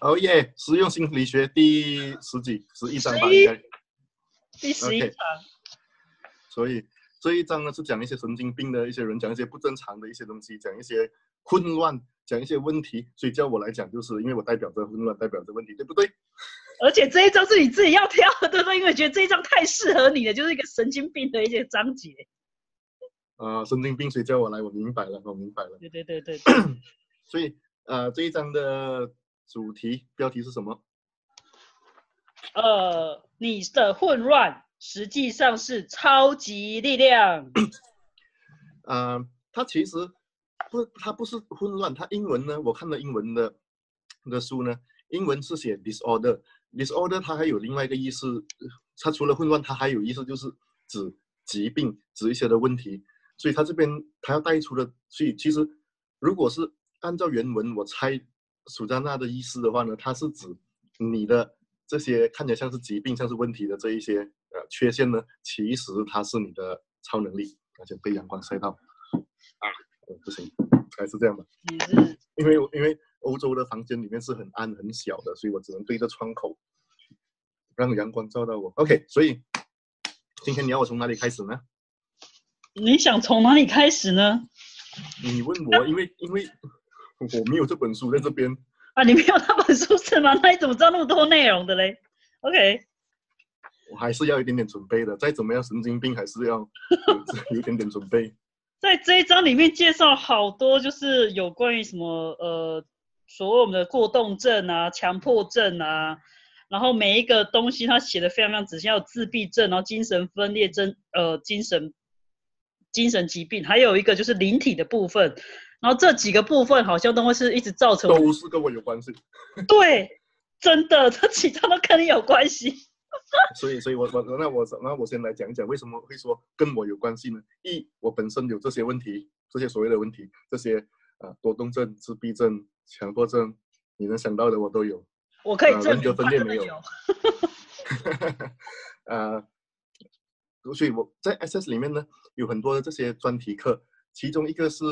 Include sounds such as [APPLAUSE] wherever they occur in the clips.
哦耶！实用心理学第十几、十一章吧，应该。第十一章。所以这一章呢，是讲一些神经病的一些人，讲一些不正常的一些东西，讲一些混乱，讲一些问题。所以叫我来讲，就是因为我代表着混乱，代表着问题，对不对？而且这一章是你自己要挑的，对不对？因为觉得这一章太适合你了，就是一个神经病的一些章节。啊，神经病，谁叫我来？我明白了，我明白了。对对对对。[COUGHS] 所以，呃，这一章的主题标题是什么？呃，你的混乱实际上是超级力量。[COUGHS] 呃，它其实不，它不是混乱。它英文呢，我看了英文的的书呢，英文是写 disorder。disorder 它还有另外一个意思，它除了混乱，它还有意思就是指疾病，指一些的问题。所以它这边它要带出的，所以其实如果是按照原文，我猜苏加纳的意思的话呢，它是指你的这些看起来像是疾病、像是问题的这一些呃缺陷呢，其实它是你的超能力，而且被阳光晒到啊，不行，还是这样吧。因为因为欧洲的房间里面是很暗很小的，所以我只能对着窗口让阳光照到我。OK，所以今天你要我从哪里开始呢？你想从哪里开始呢？你问我，因为因为我没有这本书在这边啊，你没有那本书是吗？[LAUGHS] 那你怎么知道那么多内容的嘞？OK，我还是要一点点准备的，再怎么样神经病还是要 [LAUGHS] 有一点点准备。在这一章里面介绍好多，就是有关于什么呃，所谓我们的过动症啊、强迫症啊，然后每一个东西他写的非常非常仔细，有自闭症，然后精神分裂症，呃，精神。精神疾病，还有一个就是灵体的部分，然后这几个部分好像都会是一直造成，都是跟我有关系。[LAUGHS] 对，真的，[LAUGHS] 这其他都跟你有关系。[LAUGHS] 所以，所以我我那我那我先来讲讲为什么会说跟我有关系呢？一，我本身有这些问题，这些所谓的问题，这些啊多动症、自闭症、强迫症，你能想到的我都有。我可以证明分裂没有。呃。所以我在 SS 里面呢，有很多的这些专题课，其中一个是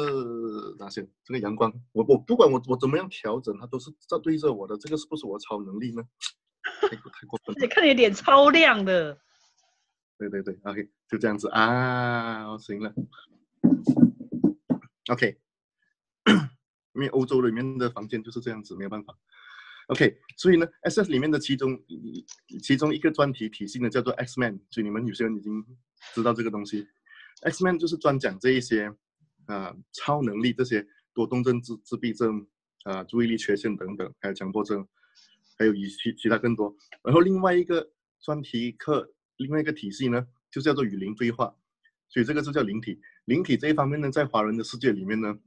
哪些？这个阳光，我我不管我我怎么样调整，它都是在对着我的。这个是不是我超能力呢？太太过分了！[LAUGHS] 你看你脸超亮的。对对对，OK，就这样子啊，行了。OK，[COUGHS] 因为欧洲里面的房间就是这样子，没有办法。OK，所以呢，SS 里面的其中其中一个专题体系呢叫做 X-Man，所以你们有些人已经知道这个东西。X-Man 就是专讲这一些啊超能力，这些多动症、自自闭症啊、注意力缺陷等等，还有强迫症，还有以其其他更多。然后另外一个专题课，另外一个体系呢，就叫做与灵对话，所以这个就叫灵体。灵体这一方面呢，在华人的世界里面呢。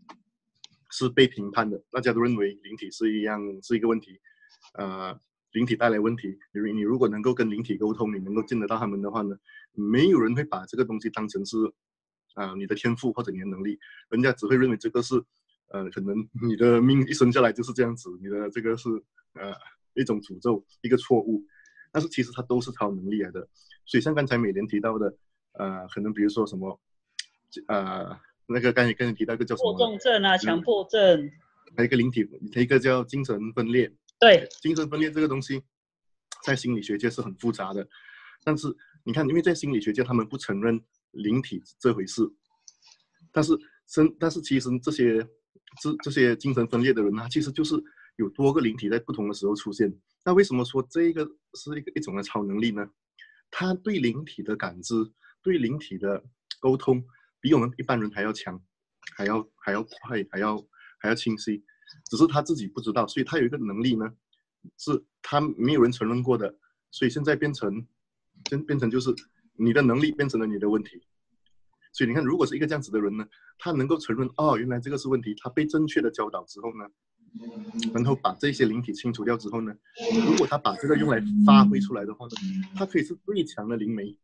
是被评判的，大家都认为灵体是一样是一个问题，呃，灵体带来问题。你你如果能够跟灵体沟通，你能够见得到他们的话呢，没有人会把这个东西当成是，啊，你的天赋或者你的能力，人家只会认为这个是，呃，可能你的命一生下来就是这样子，你的这个是呃一种诅咒，一个错误。但是其实它都是超能力来的。所以像刚才美莲提到的，呃，可能比如说什么，呃。那个刚才刚才提到一个叫什么？过动症啊，强迫症。还有一个灵体，一个叫精神分裂。对，精神分裂这个东西，在心理学界是很复杂的。但是你看，因为在心理学界，他们不承认灵体这回事。但是，生，但是其实这些这这些精神分裂的人呢，其实就是有多个灵体在不同的时候出现。那为什么说这个是一个一种的超能力呢？他对灵体的感知，对灵体的沟通。比我们一般人还要强，还要还要快，还要还要清晰，只是他自己不知道，所以他有一个能力呢，是他没有人承认过的，所以现在变成，变变成就是你的能力变成了你的问题，所以你看，如果是一个这样子的人呢，他能够承认哦，原来这个是问题，他被正确的教导之后呢，然后把这些灵体清除掉之后呢，如果他把这个用来发挥出来的话呢，他可以是最强的灵媒。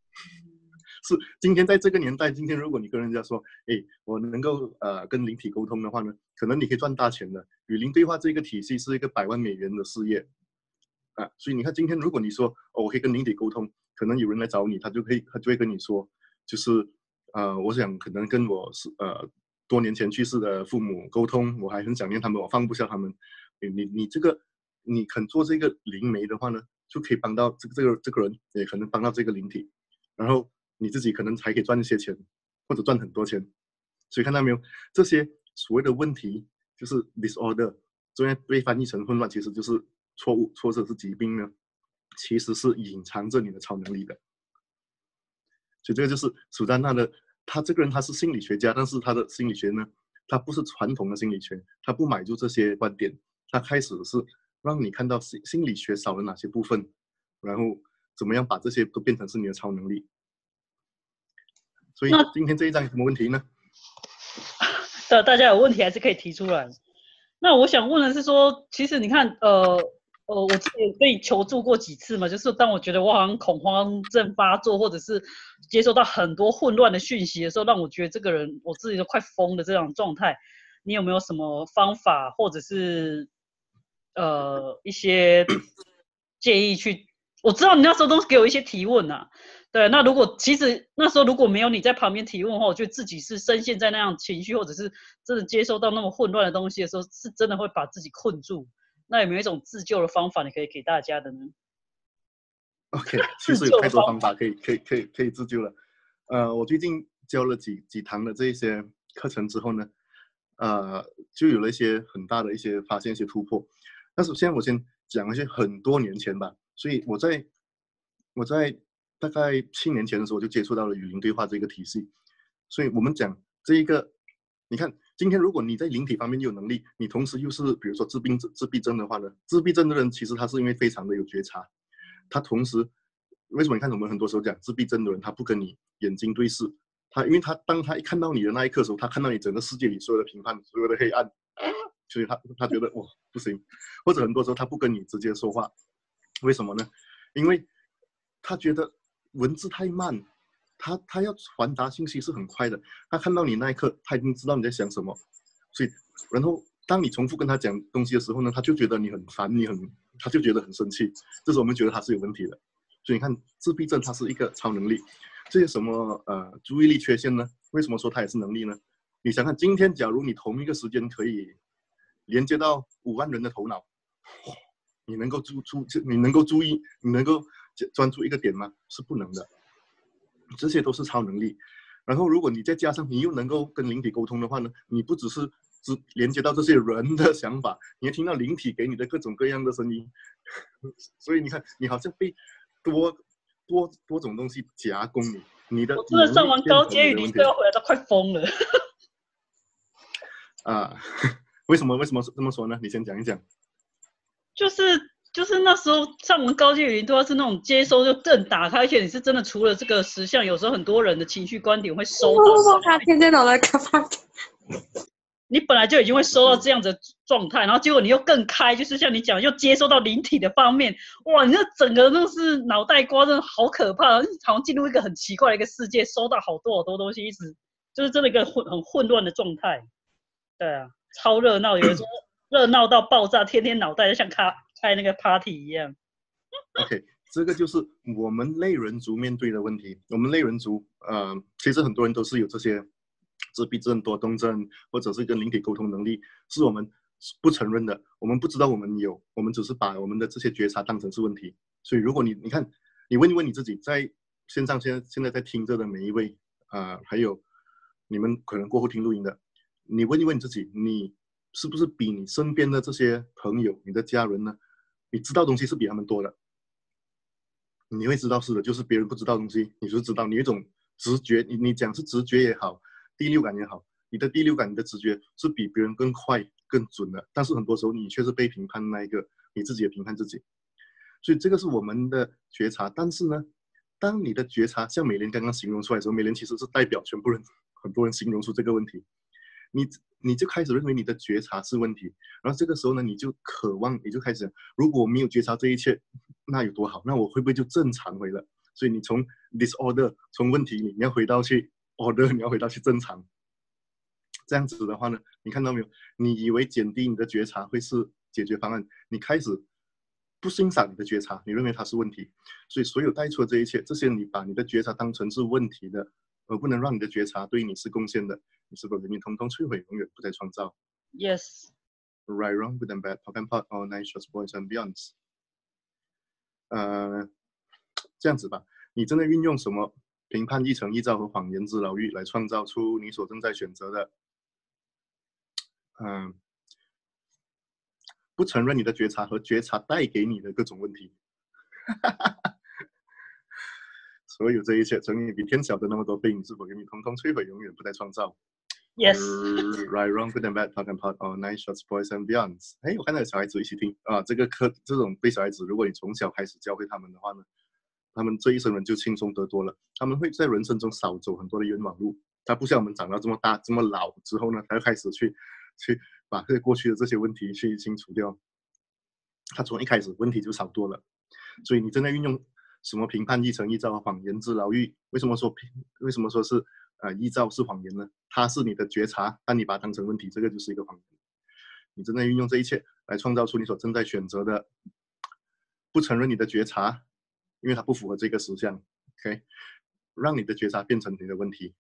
是今天在这个年代，今天如果你跟人家说，哎，我能够呃跟灵体沟通的话呢，可能你可以赚大钱的。与灵对话这个体系是一个百万美元的事业，啊，所以你看今天如果你说哦，我可以跟灵体沟通，可能有人来找你，他就可以他就会跟你说，就是呃，我想可能跟我是呃多年前去世的父母沟通，我还很想念他们，我放不下他们。你你你这个你肯做这个灵媒的话呢，就可以帮到这个这个这个人，也可能帮到这个灵体，然后你自己可能还可以赚一些钱，或者赚很多钱。所以看到没有，这些所谓的问题就是 disorder，中间被翻译成混乱，其实就是错误，或者是疾病呢，其实是隐藏着你的超能力的。所以这个就是苏丹娜的，他这个人他是心理学家，但是他的心理学呢，他不是传统的心理学，他不买入这些观点，他开始是让你看到心心理学少了哪些部分，然后怎么样把这些都变成是你的超能力。所以今天这一章有什么问题呢？[LAUGHS] 的大家有问题还是可以提出来。那我想问的是说，其实你看，呃呃，我自己被求助过几次嘛，就是当我觉得我好像恐慌症发作，或者是接收到很多混乱的讯息的时候，让我觉得这个人我自己都快疯的这种状态，你有没有什么方法，或者是呃一些 [COUGHS] 建议去？我知道你那时候都是给我一些提问呐。对，那如果其实那时候如果没有你在旁边提问的话，我觉得自己是深陷在那样情绪，或者是真的接收到那么混乱的东西的时候，是真的会把自己困住。那有没有一种自救的方法，你可以给大家的呢？OK，[LAUGHS] 其实有太多方法可以可以可以可以自救了。呃，我最近教了几几堂的这一些课程之后呢，呃，就有了一些很大的一些发现、一些突破。但是现在我先讲一些很多年前吧，所以我在我在。大概七年前的时候，就接触到了语音对话这个体系，所以我们讲这一个，你看今天如果你在灵体方面有能力，你同时又是比如说自闭自闭症的话呢，自闭症的人其实他是因为非常的有觉察，他同时为什么你看我们很多时候讲自闭症的人他不跟你眼睛对视，他因为他当他一看到你的那一刻时候，他看到你整个世界里所有的评判，所有的黑暗，所以他他觉得哇 [LAUGHS] 不行，或者很多时候他不跟你直接说话，为什么呢？因为他觉得。文字太慢，他他要传达信息是很快的。他看到你那一刻，他已经知道你在想什么，所以，然后当你重复跟他讲东西的时候呢，他就觉得你很烦，你很，他就觉得很生气。这时候我们觉得他是有问题的。所以你看，自闭症它是一个超能力。这些什么呃注意力缺陷呢？为什么说它也是能力呢？你想看，今天假如你同一个时间可以连接到五万人的头脑，你能够注注，你能够注意，你能够。专注一个点吗？是不能的，这些都是超能力。然后，如果你再加上你又能够跟灵体沟通的话呢？你不只是只连接到这些人的想法，你还听到灵体给你的各种各样的声音。[LAUGHS] 所以你看，你好像被多多多种东西夹攻你。你的我真的上完高阶语音都要回来，都快疯了。啊，[LAUGHS] 为什么？为什么这么说呢？你先讲一讲。就是。就是那时候上完高阶语音都要是那种接收就更打开，而且你是真的除了这个实像，有时候很多人的情绪观点会收到。他天天脑袋开发。你本来就已经会收到这样的状态，然后结果你又更开，就是像你讲，又接收到灵体的方面，哇，你这整个都是脑袋瓜，真的好可怕，好像进入一个很奇怪的一个世界，收到好多好多东西，一直就是真的一个混很混乱的状态。对啊，超热闹，有的时候热闹到爆炸，天天脑袋就像卡。开那个 party 一样，OK，这个就是我们类人族面对的问题。我们类人族，呃，其实很多人都是有这些自闭症、多动症，或者是跟灵体沟通能力，是我们不承认的。我们不知道我们有，我们只是把我们的这些觉察当成是问题。所以，如果你你看，你问一问你自己，在线上现在现在在听着的每一位，啊，还有你们可能过后听录音的，你问一问你自己，你是不是比你身边的这些朋友、你的家人呢？你知道东西是比他们多的，你会知道是的，就是别人不知道东西，你就知道。你一种直觉，你你讲是直觉也好，第六感也好，你的第六感、你的直觉是比别人更快、更准的。但是很多时候你却是被评判那一个，你自己也评判自己。所以这个是我们的觉察。但是呢，当你的觉察像美莲刚刚形容出来的时候，美莲其实是代表全部人，很多人形容出这个问题。你你就开始认为你的觉察是问题，然后这个时候呢，你就渴望，你就开始，如果没有觉察这一切，那有多好？那我会不会就正常回了？所以你从 disorder 从问题里，你要回到去 order，你要回到去正常。这样子的话呢，你看到没有？你以为减低你的觉察会是解决方案，你开始不欣赏你的觉察，你认为它是问题，所以所有带出的这一切，这些你把你的觉察当成是问题的。而不能让你的觉察对你是贡献的，你是否人民通通摧毁，永远不再创造？Yes。right, wrong, good and bad, pop and pot, all night shots, boys and beyonds。呃，这样子吧，你正在运用什么评判、一层一造和谎言之牢狱来创造出你所正在选择的，嗯，不承认你的觉察和觉察带给你的各种问题。[LAUGHS] 所有这一切，成你比天小的那么多病，是否给你通通摧毁，永远不再创造？Yes，Right, wrong, good and bad, talk and pot, all night shots, boys and beyonds。哎，我看到有小孩子一起听啊，这个课这种对小孩子，如果你从小开始教会他们的话呢，他们这一生人就轻松得多了。他们会在人生中少走很多的冤枉路。他不像我们长到这么大、这么老之后呢，才开始去去把这过去的这些问题去清除掉。他从一开始问题就少多了。所以你正在运用什么评判一成一造谎言之牢狱？为什么说评？为什么说是呃依照是谎言呢？它是你的觉察，但你把它当成问题，这个就是一个谎言。你正在运用这一切来创造出你所正在选择的，不承认你的觉察，因为它不符合这个实相。OK，让你的觉察变成你的问题。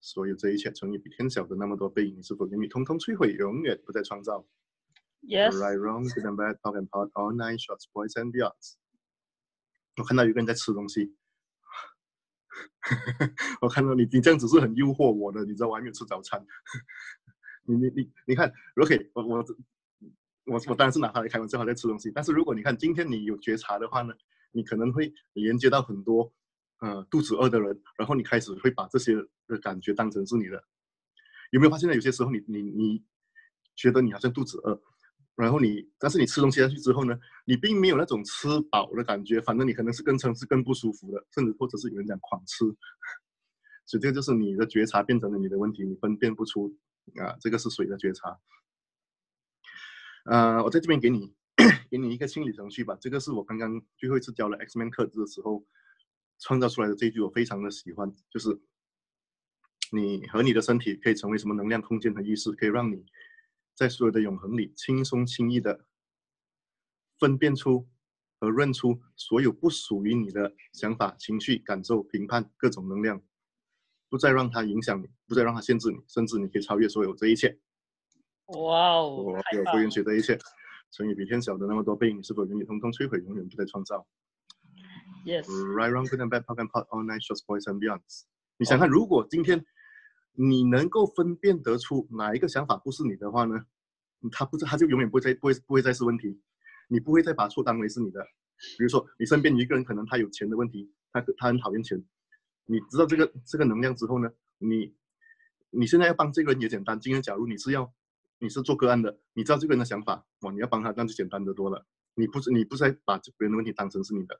所有这一切，乘以比天小的那么多倍，你是否愿意通通摧毁，永远不再创造？Yes，Right, wrong, good and bad, talk and pot, all nine shots, boys and beyonds。我看到有个人在吃东西，[LAUGHS] 我看到你，你这样子是很诱惑我的，你知道我还没有吃早餐。[LAUGHS] 你你你你看，OK，我我我我当然是拿它来开玩笑，在吃东西。但是如果你看今天你有觉察的话呢，你可能会连接到很多呃肚子饿的人，然后你开始会把这些的感觉当成是你的。有没有发现呢？有些时候你你你觉得你好像肚子饿，然后你，但是你吃东西下去之后呢，你并没有那种吃饱的感觉，反正你可能是更撑是更不舒服的，甚至或者是有人讲狂吃，[LAUGHS] 所以这个就是你的觉察变成了你的问题，你分辨不出啊，这个是谁的觉察。呃，我在这边给你给你一个清理程序吧，这个是我刚刚最后一次教了 X Man 课的时候创造出来的这一句，我非常的喜欢，就是你和你的身体可以成为什么能量、空间和意识，可以让你。在所有的永恒里，轻松轻易的分辨出和认出所有不属于你的想法、情绪、感受、评判各种能量，不再让它影响你，不再让它限制你，甚至你可以超越所有这一切。哇哦我，有不允许这一切，乘以比天小的那么多倍，你是否愿意通通摧毁，永远不再创造！Yes，？Right, wrong, good and bad, talk and pot, all night shots, boys and beyonds。你想看，如果今天你能够分辨得出哪一个想法不是你的话呢？他不是，他就永远不会再不会不会再是问题，你不会再把错当为是你的。比如说，你身边一个人，可能他有钱的问题，他他很讨厌钱，你知道这个这个能量之后呢，你你现在要帮这个人也简单。今天假如你是要你是做个案的，你知道这个人的想法，哇，你要帮他那就简单得多了。你不是你不再把别人的问题当成是你的。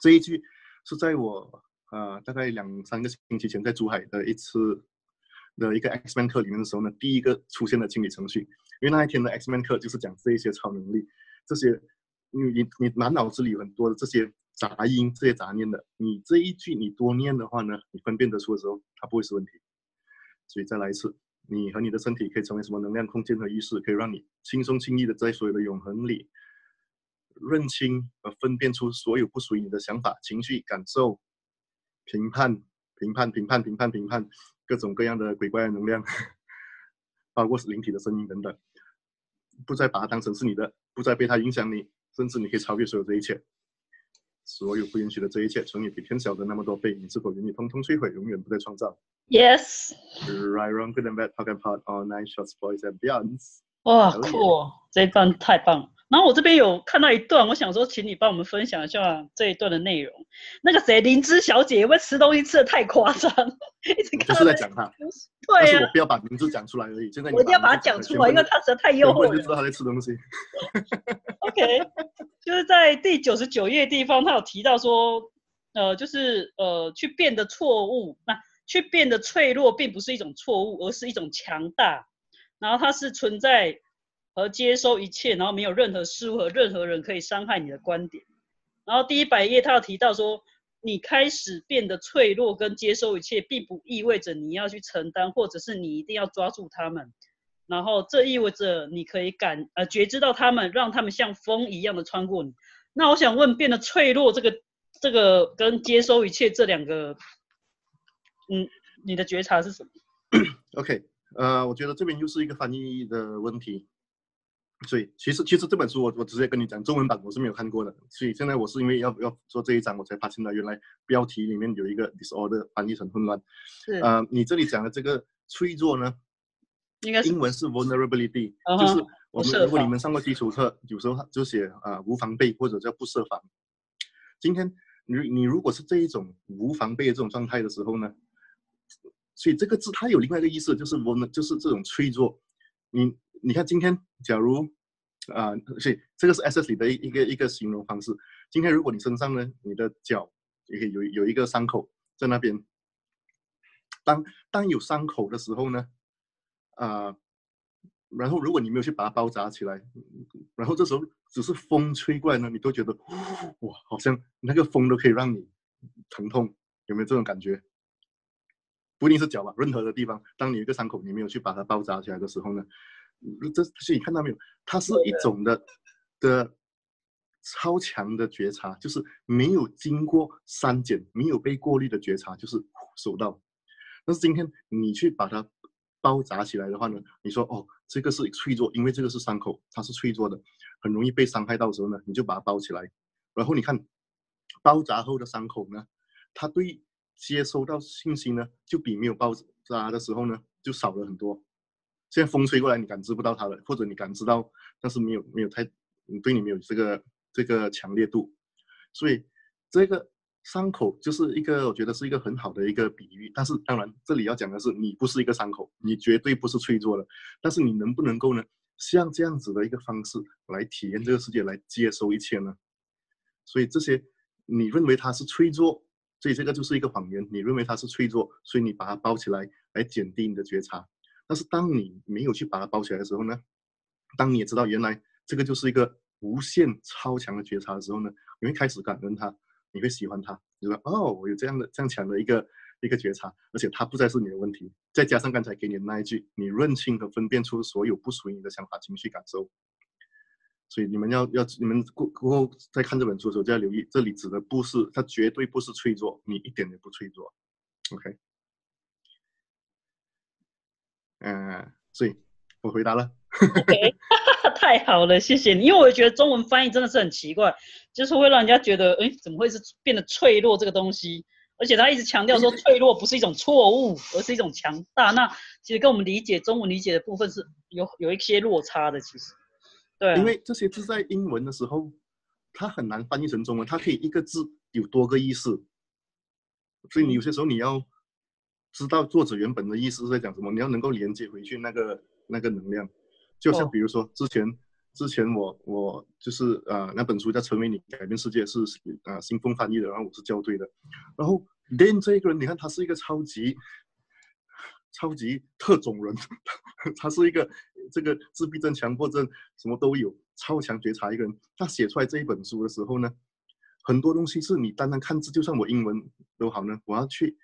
这一句是在我呃大概两三个星期前在珠海的一次的一个 X Man 课里面的时候呢，第一个出现的清理程序。因为那一天的 X Man 课就是讲这一些超能力，这些你你你满脑子里有很多的这些杂音、这些杂念的，你这一句你多念的话呢，你分辨得出的时候，它不会是问题。所以再来一次，你和你的身体可以成为什么能量、空间和意识，可以让你轻松轻易的在所有的永恒里认清和分辨出所有不属于你的想法、情绪、感受、评判、评判、评判、评判、评判，各种各样的鬼怪的能量，[LAUGHS] 包括是灵体的声音等等，不再把它当成是你的，不再被它影响你，甚至你可以超越所有这一切。所有不允许的这一切，乘以比天小的那么多倍，你是否愿意通通摧毁，永远不再创造？Yes，Right, wrong, good and bad, talk and pot, all nine shots, boys and beyonds。哇，酷哦，这一段太棒了。然后我这边有看到一段，我想说，请你帮我们分享一下这一段的内容。那个谁，灵芝小姐，因为吃东西吃的太夸张，[LAUGHS] 一直看在讲他，但对呀、是我不要把名字讲出来而已。现在我一定要把它讲出来，因为全部人它实在太诱惑人。人就知道她在吃东西。OK，就是在第九十九页地方，他有提到说，呃，就是呃，去变得错误，那去变得脆弱，并不是一种错误，而是一种强大。然后它是存在而接收一切，然后没有任何事物和任何人可以伤害你的观点。然后第一百页他有提到说，你开始变得脆弱跟接收一切，并不意味着你要去承担，或者是你一定要抓住他们。然后这意味着你可以感呃觉知到他们，让他们像风一样的穿过你。那我想问，变得脆弱这个这个跟接收一切这两个，嗯，你的觉察是什么？[COUGHS] OK，呃，我觉得这边又是一个翻译的问题。所以其实其实这本书我我直接跟你讲，中文版我是没有看过的。所以现在我是因为要要做这一章，我才发现到原来标题里面有一个 disorder 翻译成混乱。是呃，你这里讲的这个脆弱呢，应该是英文是 vulnerability，[LAUGHS] 就是我们如果你们上过基础课，有时候就写啊、无防备或者叫不设防。今天你你如果是这一种无防备的这种状态的时候呢，所以这个字它有另外一个意思，就是 vulner 就是这种脆弱。你你看今天假如啊、所以这个是 SS 里的一个一个形容方式。今天如果你身上呢，你的脚也可以有有一个伤口在那边，当当有伤口的时候呢，啊、然后如果你没有去把它包扎起来，然后这时候只是风吹过来呢，你都觉得哇，好像那个风都可以让你疼痛，有没有这种感觉？不一定是脚吧，任何的地方，当你有一个伤口，你没有去把它包扎起来的时候呢，这所以你看到没有？它是一种的的超强的觉察，就是没有经过删减、没有被过滤的觉察，就是收到。但是今天你去把它包扎起来的话呢，你说哦，这个是脆弱，因为这个是伤口，它是脆弱的，很容易被伤害到的时候呢，你就把它包起来。然后你看包扎后的伤口呢，它对接收到信息呢，就比没有包扎的时候呢，就少了很多。现在风吹过来，你感知不到它了，或者你感知到，但是没有没有太，对你没有这个这个强烈度，所以这个伤口就是一个我觉得是一个很好的一个比喻。但是当然，这里要讲的是，你不是一个伤口，你绝对不是脆弱的，但是你能不能够呢，像这样子的一个方式来体验这个世界，来接收一切呢？所以这些你认为它是脆弱，所以这个就是一个谎言。你认为它是脆弱，所以你把它包起来，来减低你的觉察。但是当你没有去把它包起来的时候呢，当你也知道原来这个就是一个无限超强的觉察的时候呢，你会开始感恩它，你会喜欢它，你说哦，我有这样的这样强的一个一个觉察，而且它不再是你的问题。再加上刚才给你的那一句，你认清和分辨出所有不属于你的想法、情绪、感受。所以你们要要你们过过后再看这本书的时候就要留意，这里指的不是它绝对不是脆弱，你一点也不脆弱。OK，嗯、所以我回答了。OK，[LAUGHS] 太好了，谢谢你。因为我觉得中文翻译真的是很奇怪，就是会让人家觉得，哎，怎么会是变得脆弱这个东西？而且他一直强调说，脆弱不是一种错误，而是一种强大。那其实跟我们理解中文理解的部分是有 [LAUGHS] 有一些落差的，其实。对啊、因为这些字在英文的时候，它很难翻译成中文，它可以一个字有多个意思，所以你有些时候你要知道作者原本的意思是在讲什么，你要能够连接回去那个那个能量。就像哦比如说之前之前我我就是呃那本书叫《成为你改变世界》是呃新风翻译的，然后我是校对的，然后 Dan 这一个人，你看他是一个超级超级特种人，[LAUGHS] 他是一个这个自闭症、强迫症什么都有，超强觉察一个人。他写出来这一本书的时候呢，很多东西是你单单看字，就算我英文都好呢，我要去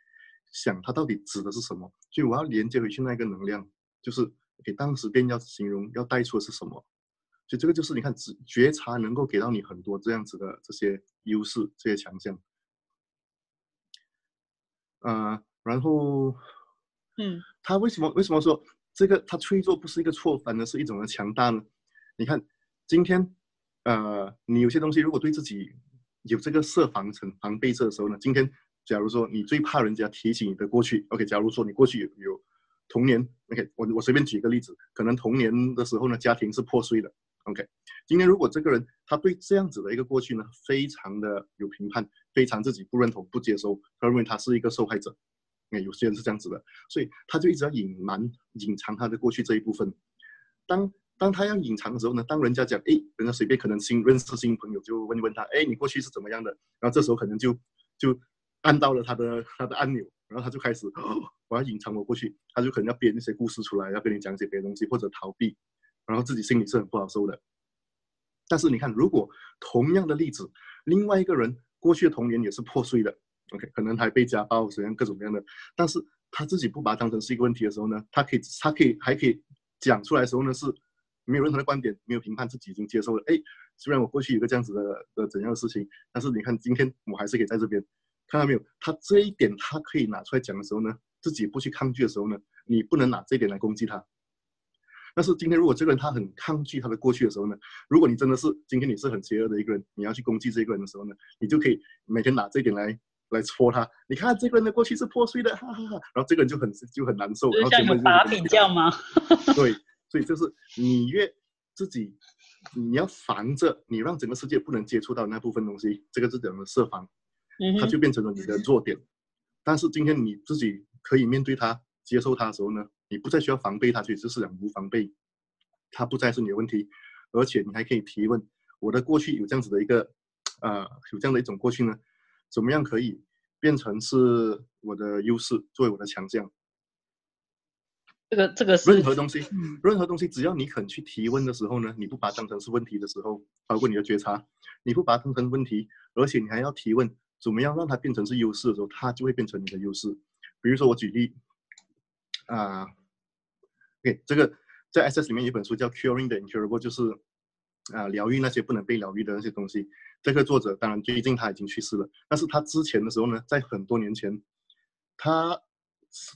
想它到底指的是什么，所以我要连接回去那个能量，就是给当时便要形容要带出的是什么。所以这个就是你看，只觉察能够给到你很多这样子的这些优势、这些强项。呃，然后嗯，他为什么为什么说这个他脆弱不是一个错，反而是一种的强大呢？你看今天，呃，你有些东西如果对自己有这个设防层防备色的时候呢，今天假如说你最怕人家提起你的过去，OK，假如说你过去有有童年，OK，我我随便举一个例子，可能童年的时候呢，家庭是破碎的，OK，今天如果这个人他对这样子的一个过去呢，非常的有评判，非常自己不认同、不接受，他认为他是一个受害者。哎，有些人是这样子的，所以他就一直要隐瞒、隐藏他的过去这一部分。当当他要隐藏的时候呢，当人家讲，哎，人家随便可能新认识新朋友就问问他，哎，你过去是怎么样的？然后这时候可能就就按到了他的他的按钮，然后他就开始，哦、[GASPS] 我要隐藏我过去，他就可能要编一些故事出来，要跟你讲一些别的东西，或者逃避，然后自己心里是很不好受的。但是你看，如果同样的例子，另外一个人过去的童年也是破碎的。OK，可能还被家暴，怎样各种各样的，但是他自己不把它当成是一个问题的时候呢，他可以，他可以，还可以讲出来的时候呢，是没有任何的观点，没有评判，自己已经接受了。哎，虽然我过去有个这样子的的怎样的事情，但是你看今天我还是可以在这边，看到没有？他这一点他可以拿出来讲的时候呢，自己不去抗拒的时候呢，你不能拿这一点来攻击他。但是今天如果这个人他很抗拒他的过去的时候呢，如果你真的是今天你是很邪恶的一个人，你要去攻击这个人的时候呢，你就可以每天拿这一点来来戳他。你看这个人的过去是破碎的，哈哈哈。然后这个人就很就很难受，然后像有把柄这样吗？[LAUGHS] 对，所以就是你越自己你要防着，你让整个世界不能接触到那部分东西，这个是怎么设防？它就变成了你的弱点。但是今天你自己可以面对它、接受它的时候呢？你不再需要防备他，去就是两无防备，它不再是你的问题，而且你还可以提问。我的过去有这样子的一个，呃，有这样的一种过去呢，怎么样可以变成是我的优势，作为我的强项？这个这个任何东西，任何东西，只要你肯去提问的时候呢，你不把它当成是问题的时候，包括你的觉察，你不把它当成问题，而且你还要提问，怎么样让它变成是优势的时候，它就会变成你的优势。比如说我举例。啊，OK，这个在 SS 里面有一本书叫《Curing the Incurable》，就是啊，疗愈那些不能被疗愈的那些东西。这个作者当然最近他已经去世了，但是他之前的时候呢，在很多年前，他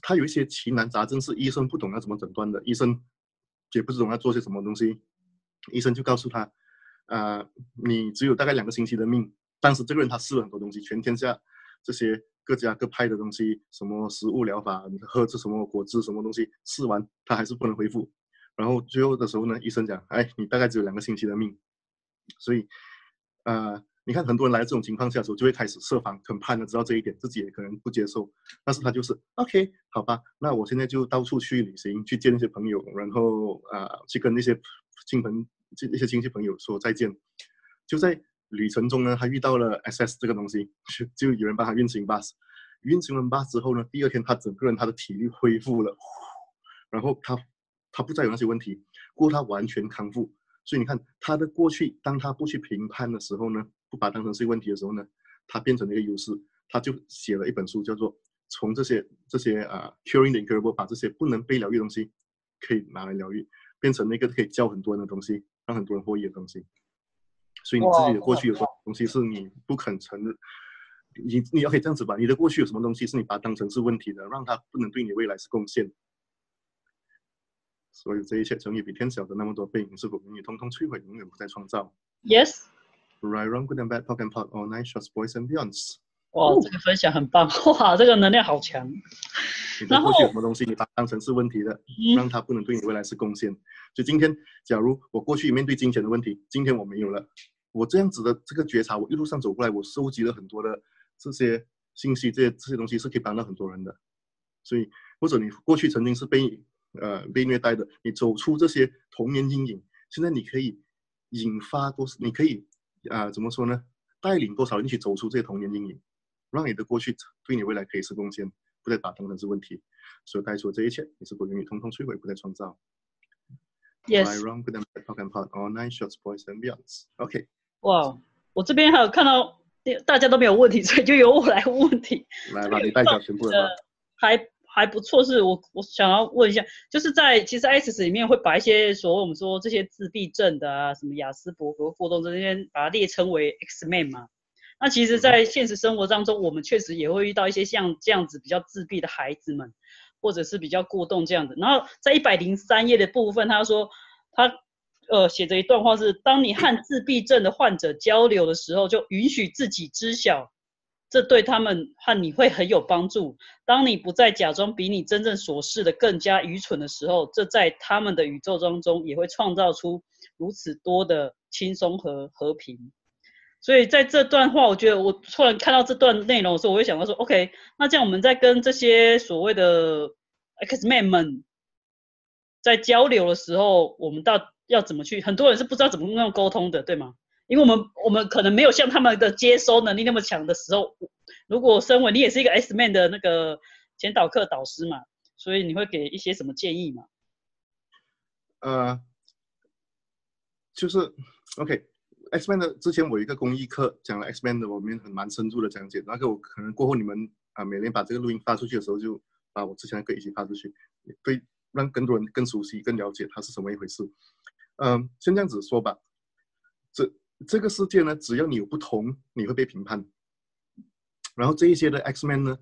他有一些奇难杂症是医生不懂要怎么诊断的，医生也不知道要做些什么东西，医生就告诉他，啊，你只有大概两个星期的命。但是这个人他试了很多东西，全天下这些。各家各派的东西，什么食物疗法，喝这什么果汁，什么东西试完，他还是不能恢复。然后最后的时候呢，医生讲，哎，你大概只有两个星期的命。所以，呃，你看很多人来这种情况下的时候，就会开始设防，很怕的知道这一点，自己也可能不接受。但是他就是 OK，好吧，那我现在就到处去旅行，去见那些朋友，然后啊，去跟那些亲朋、这那些亲戚朋友说再见。就在。旅程中呢，他遇到了 SS 这个东西，[LAUGHS] 就有人帮他运行 bus，运行完 bus 之后呢，第二天他整个人他的体力恢复了，然后他他不再有那些问题，过他完全康复。所以你看他的过去，当他不去评判的时候呢，不把当成是问题的时候呢，他变成了一个优势，他就写了一本书，叫做从这些这些啊 curing the incurable，把这些不能被疗愈的东西可以拿来疗愈，变成那个可以教很多人的东西，让很多人获益的东西。所以你自己的过去有什么东西是你不肯承认？你你要可以这样子吧？你的过去有什么东西是你把它当成是问题的，让它不能对你未来是贡献？所以这一切成语比天小的那么多倍，你是否永远通通摧毁，永远不再创造？Yes. Right, wrong, good and bad, p o c k and p o t all night, shorts, boys and beyonds. 哇，这个分享很棒！[LAUGHS] 哇，这个能量好强。你的过去什么东西，你把它当成是问题的，让它不能对你未来是贡献。就今天，假如我过去面对金钱的问题，今天我没有了，我这样子的这个觉察，我一路上走过来，我收集了很多的这些信息，这些这些东西是可以帮到很多人的。所以，或者你过去曾经是被呃被虐待的，你走出这些童年阴影，现在你可以引发多，你可以啊怎么说呢？带领多少人去走出这些童年阴影？让你的过去对你未来可以是贡献，不再打当成是问题，所以带出这一切，你是否愿意通通摧毁，不再创造。Yes. OK. 哇，我这边还有看到大家都没有问题，所以就由我来问问题。来吧，你代表全部人吧。还还不错，是我我想要问一下，就是在其实 S 里面会把一些所谓我们说这些自闭症的啊，什么雅斯伯格、过动这些，把它列称为 X Man 嘛。那其实，在现实生活当中，我们确实也会遇到一些像这样子比较自闭的孩子们，或者是比较过动这样的。然后在一百零三页的部分，他说他呃写着一段话是：当你和自闭症的患者交流的时候，就允许自己知晓，这对他们和你会很有帮助。当你不再假装比你真正所示的更加愚蠢的时候，这在他们的宇宙当中也会创造出如此多的轻松和和平。所以在这段话，我觉得我突然看到这段内容的时候，我会想到说，OK，那这样我们在跟这些所谓的 X Man 们在交流的时候，我们到要怎么去？很多人是不知道怎么样沟通的，对吗？因为我们我们可能没有像他们的接收能力那么强的时候，如果身为你也是一个 X Man 的那个前导课导师嘛，所以你会给一些什么建议吗？呃，就是 OK。X Man 的之前我一个公益课讲了 X Man 的，我们很蛮深入的讲解。那个我可能过后你们啊，每年把这个录音发出去的时候，就把我之前的课一起发出去，对，让更多人更熟悉、更了解它是什么一回事。嗯，先这样子说吧。这这个世界呢，只要你有不同，你会被评判。然后这一些的 X Man 呢，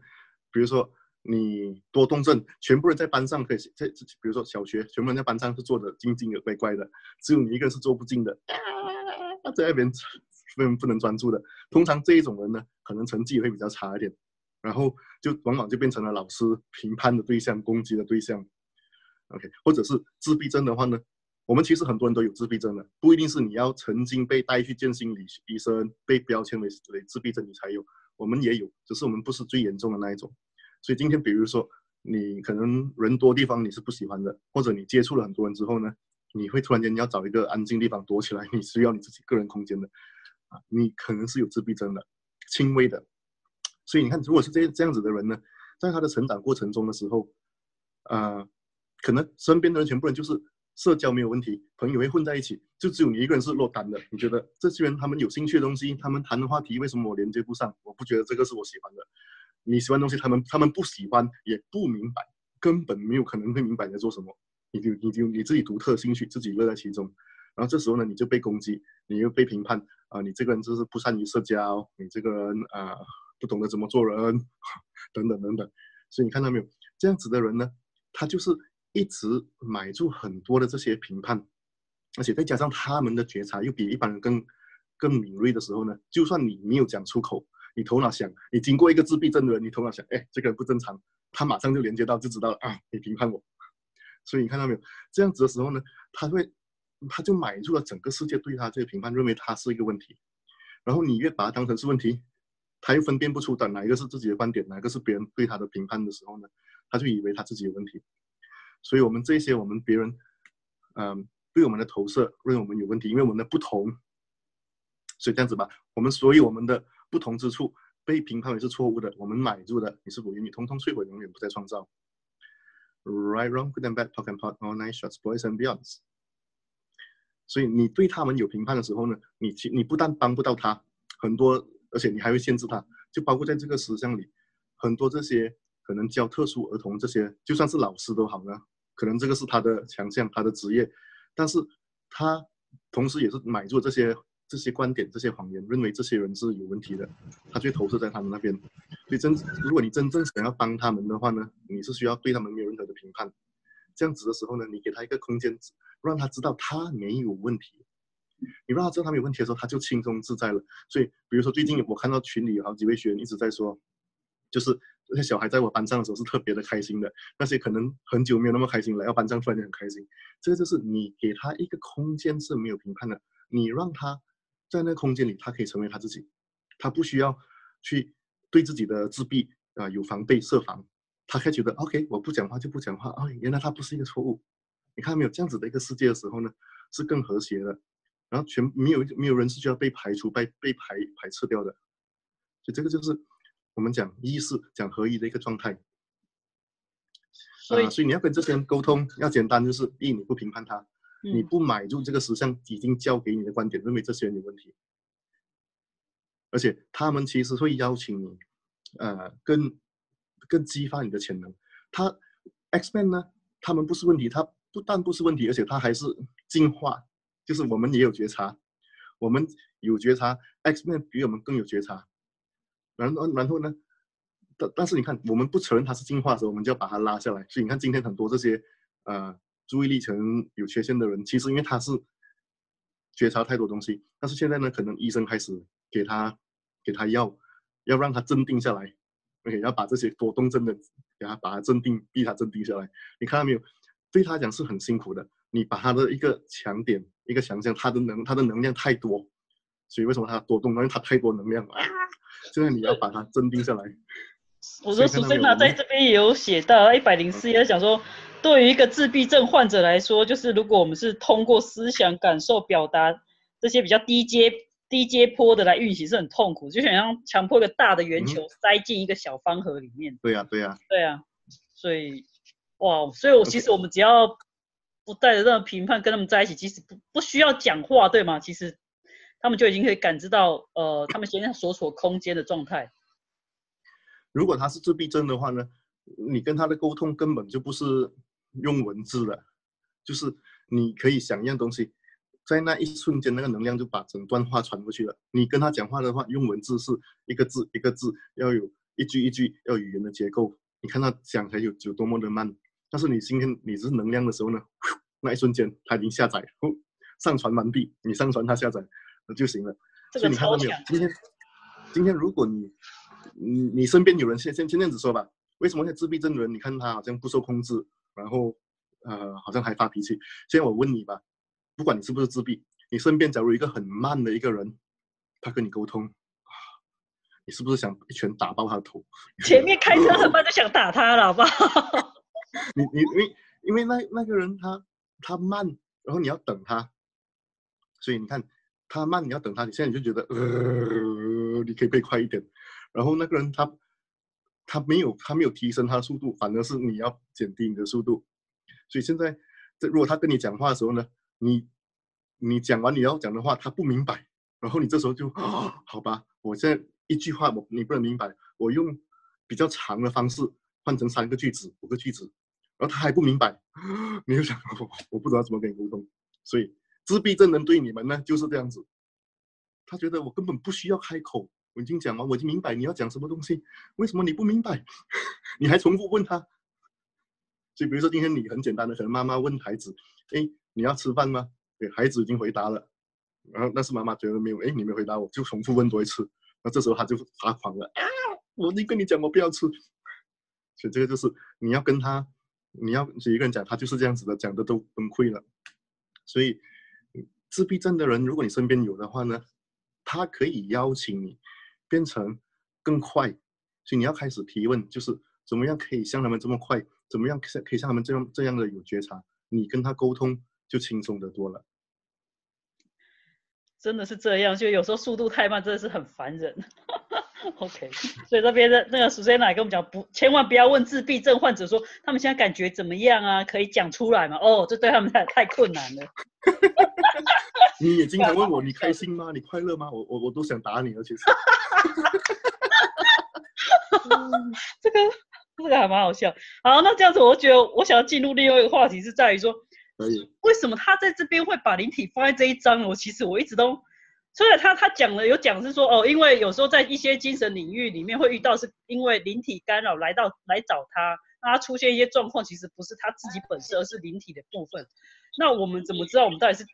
比如说你多动症，全部人在班上可以在，比如说小学，全部人在班上是坐的静静的、乖乖的，只有你一个人是坐不静的，[LAUGHS] 他在那边不能不能专注的。通常这一种人呢，可能成绩也会比较差一点，然后就往往就变成了老师评判的对象、攻击的对象。OK，或者是自闭症的话呢，我们其实很多人都有自闭症的，不一定是你要曾经被带去见心理医生，被标签为为自闭症你才有，我们也有，只是我们不是最严重的那一种。所以今天比如说你可能人多地方你是不喜欢的，或者你接触了很多人之后呢，你会突然间要找一个安静地方躲起来，你需要你自己个人空间的，啊，你可能是有自闭症的，轻微的。所以你看，如果是这这样子的人呢，在他的成长过程中的时候，呃。可能身边的人全部人就是社交没有问题，朋友会混在一起，就只有你一个人是落单的。你觉得这些人他们有兴趣的东西，他们谈的话题为什么我连接不上？我不觉得这个是我喜欢的。你喜欢东西，他们他们不喜欢，也不明白，根本没有可能会明白你在做什么。你就你就你自己独特兴趣，自己乐在其中。然后这时候呢，你就被攻击，你又被评判啊，你这个人就是不善于社交，你这个人啊不懂得怎么做人，[LAUGHS] 等等等等。所以你看到没有，这样子的人呢，他就是。一直买住很多的这些评判，而且再加上他们的觉察又比一般人更更敏锐的时候呢，就算你没有讲出口，你头脑想，你经过一个自闭症的人，你头脑想，哎，这个人不正常，他马上就连接到，就知道了啊，你评判我。所以你看到没有？这样子的时候呢，他会，他就买入了整个世界对他这个评判，认为他是一个问题。然后你越把他当成是问题，他又分辨不出的哪一个是自己的观点，哪个是别人对他的评判的时候呢，他就以为他自己有问题。所以，我们这些我们别人，嗯，对我们的投射，认为我们有问题，因为我们的不同，所以这样子吧，我们所有我们的不同之处被评判为是错误的，我们买入的，你是否愿意通通摧毁，永远不再创造？Right, wrong, good and bad, talk and talk, all night shots, boys and beyonds。所以你对他们有评判的时候呢，你其你不但帮不到他，很多，而且你还会限制他，就包括在这个实相里，很多这些。可能教特殊儿童这些，就算是老师都好了。可能这个是他的强项，他的职业，但是他同时也是买入这些这些观点、这些谎言，认为这些人是有问题的，他就投射在他们那边。所以真，如果你真正想要帮他们的话呢，你是需要对他们没有任何的评判。这样子的时候呢，你给他一个空间，让他知道他没有问题。你让他知道他没有问题的时候，他就轻松自在了。所以，比如说最近我看到群里有好几位学员一直在说，就是。这些小孩在我班上的时候是特别的开心的，那些可能很久没有那么开心，来到班上突然间很开心。这个就是你给他一个空间是没有评判的，你让他在那个空间里，他可以成为他自己，他不需要去对自己的自闭啊有防备设防，他可以觉得 OK，我不讲话就不讲话，哦，原来他不是一个错误。你看到没有？这样子的一个世界的时候呢，是更和谐的，然后全没有没有人是需要被排除、被被排排斥掉的，所以这个就是。我们讲意识，讲合一的一个状态，所以所以你要跟这些人沟通，要简单，就是一你不评判他，你不买入这个实像已经交给你的观点，认为这些人有问题，而且他们其实会邀请你，呃，更更激发你的潜能。他 X Man 呢，他们不是问题，他不但不是问题，而且他还是进化，就是我们也有觉察，我们有觉察，X Man 比我们更有觉察。然后，然后呢？但但是你看，我们不承认他是进化的时候，我们就要把他拉下来。所以你看，今天很多这些呃注意力可能有缺陷的人，其实因为他是觉察太多东西。但是现在呢，可能医生开始给他给他药，要让他镇定下来。OK，要把这些多动症的给他把他镇定，逼他镇定下来。你看到没有？对他讲是很辛苦的。你把他的一个强点、一个强项，他的能他的能量太多，所以为什么他多动？因为他太多能量了。[LAUGHS] 现在你要把他镇定下来。我说苏珊娜在这边也有写到一百零四页，讲说对于一个自闭症患者来说，就是如果我们是通过思想、感受、表达这些比较低阶、低阶坡的来运行，是很痛苦，就想像强迫一个大的圆球塞进一个小方盒里面。对呀，对呀，对呀。所以，哇，所以我其实我们只要不带着任何评判跟他们在一起，其实不不需要讲话，对吗？其实。他们就已经可以感知到，呃，他们现在所处空间的状态。如果他是自闭症的话呢，你跟他的沟通根本就不是用文字的，就是你可以想一样东西，在那一瞬间，那个能量就把整段话传过去了。你跟他讲话的话，用文字是一个字一个字，要有一句一句，要语言的结构。你看他讲还有有多么的慢，但是你今天你是能量的时候呢，[COUGHS] 那一瞬间他已经下载，上传完毕，你上传他下载就行了。这个超强。今天今天如果你你你身边有人先先先这样子说吧，为什么现在自闭症的人，你看他好像不受控制，然后呃好像还发脾气。现在我问你吧。不管你是不是自闭，你身边假如一个很慢的一个人，他跟你沟通，你是不是想一拳打爆他的头？前面开车很慢就想打他了，好不好？[LAUGHS] 你你因为因为那那个人他他慢，然后你要等他，所以你看他慢，你要等他，你现在你就觉得呃，你可以背快一点。然后那个人他他没有他没有提升他的速度，反而是你要减低你的速度。所以现在这如果他跟你讲话的时候呢？你，你讲完你要讲的话，他不明白，然后你这时候就啊，好吧，我现在一句话我你不能明白，我用比较长的方式换成三个句子、五个句子，然后他还不明白，[LAUGHS] 你就想我 [LAUGHS] 我不知道怎么跟你沟通，所以自闭症人对你们呢就是这样子，他觉得我根本不需要开口，我已经讲完，我已经明白你要讲什么东西，为什么你不明白？[LAUGHS] 你还重复问他？所以比如说今天你很简单的，可能妈妈问孩子，哎。你要吃饭吗？对，孩子已经回答了，然后但是妈妈觉得没有，哎，你没回答，我就重复问多一次，那这时候他就发狂了啊！我已经跟你讲，我不要吃，所以这个就是你要跟他，你要一个人讲，他就是这样子的，讲的都崩溃了。所以自闭症的人，如果你身边有的话呢，他可以邀请你变成更快，所以你要开始提问，就是怎么样可以像他们这么快，怎么样可可以像他们这样这样的有觉察，你跟他沟通。就轻松的多了，真的是这样，就有时候速度太慢，真的是很烦人。OK，所以这边的那个苏珊娜跟我们讲，不，千万不要问自闭症患者说他们现在感觉怎么样啊，可以讲出来吗？哦，这对他们太太困难了。[LAUGHS] 你也经常问我，你开心吗？[LAUGHS] 你快乐吗？我我我都想打你了，其实。[LAUGHS] 这个这个还蛮好笑。好，那这样子，我觉得我想要进入另外一个话题，是在于说。为什么他在这边会把灵体放在这一章？我其实我一直都，虽然他他讲了有讲是说哦，因为有时候在一些精神领域里面会遇到，是因为灵体干扰来到来找他，那他出现一些状况，其实不是他自己本身，而是灵体的部分。那我们怎么知道我们到底是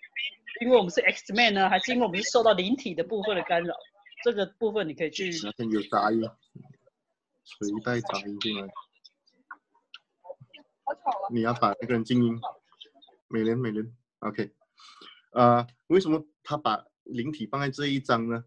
因为我们是 X Man 呢，还是因为我们是受到灵体的部分的干扰？这个部分你可以去。有杂音，谁带杂音进来？你要把那个人静音。美莲，美莲，OK，啊，为什么他把灵体放在这一章呢？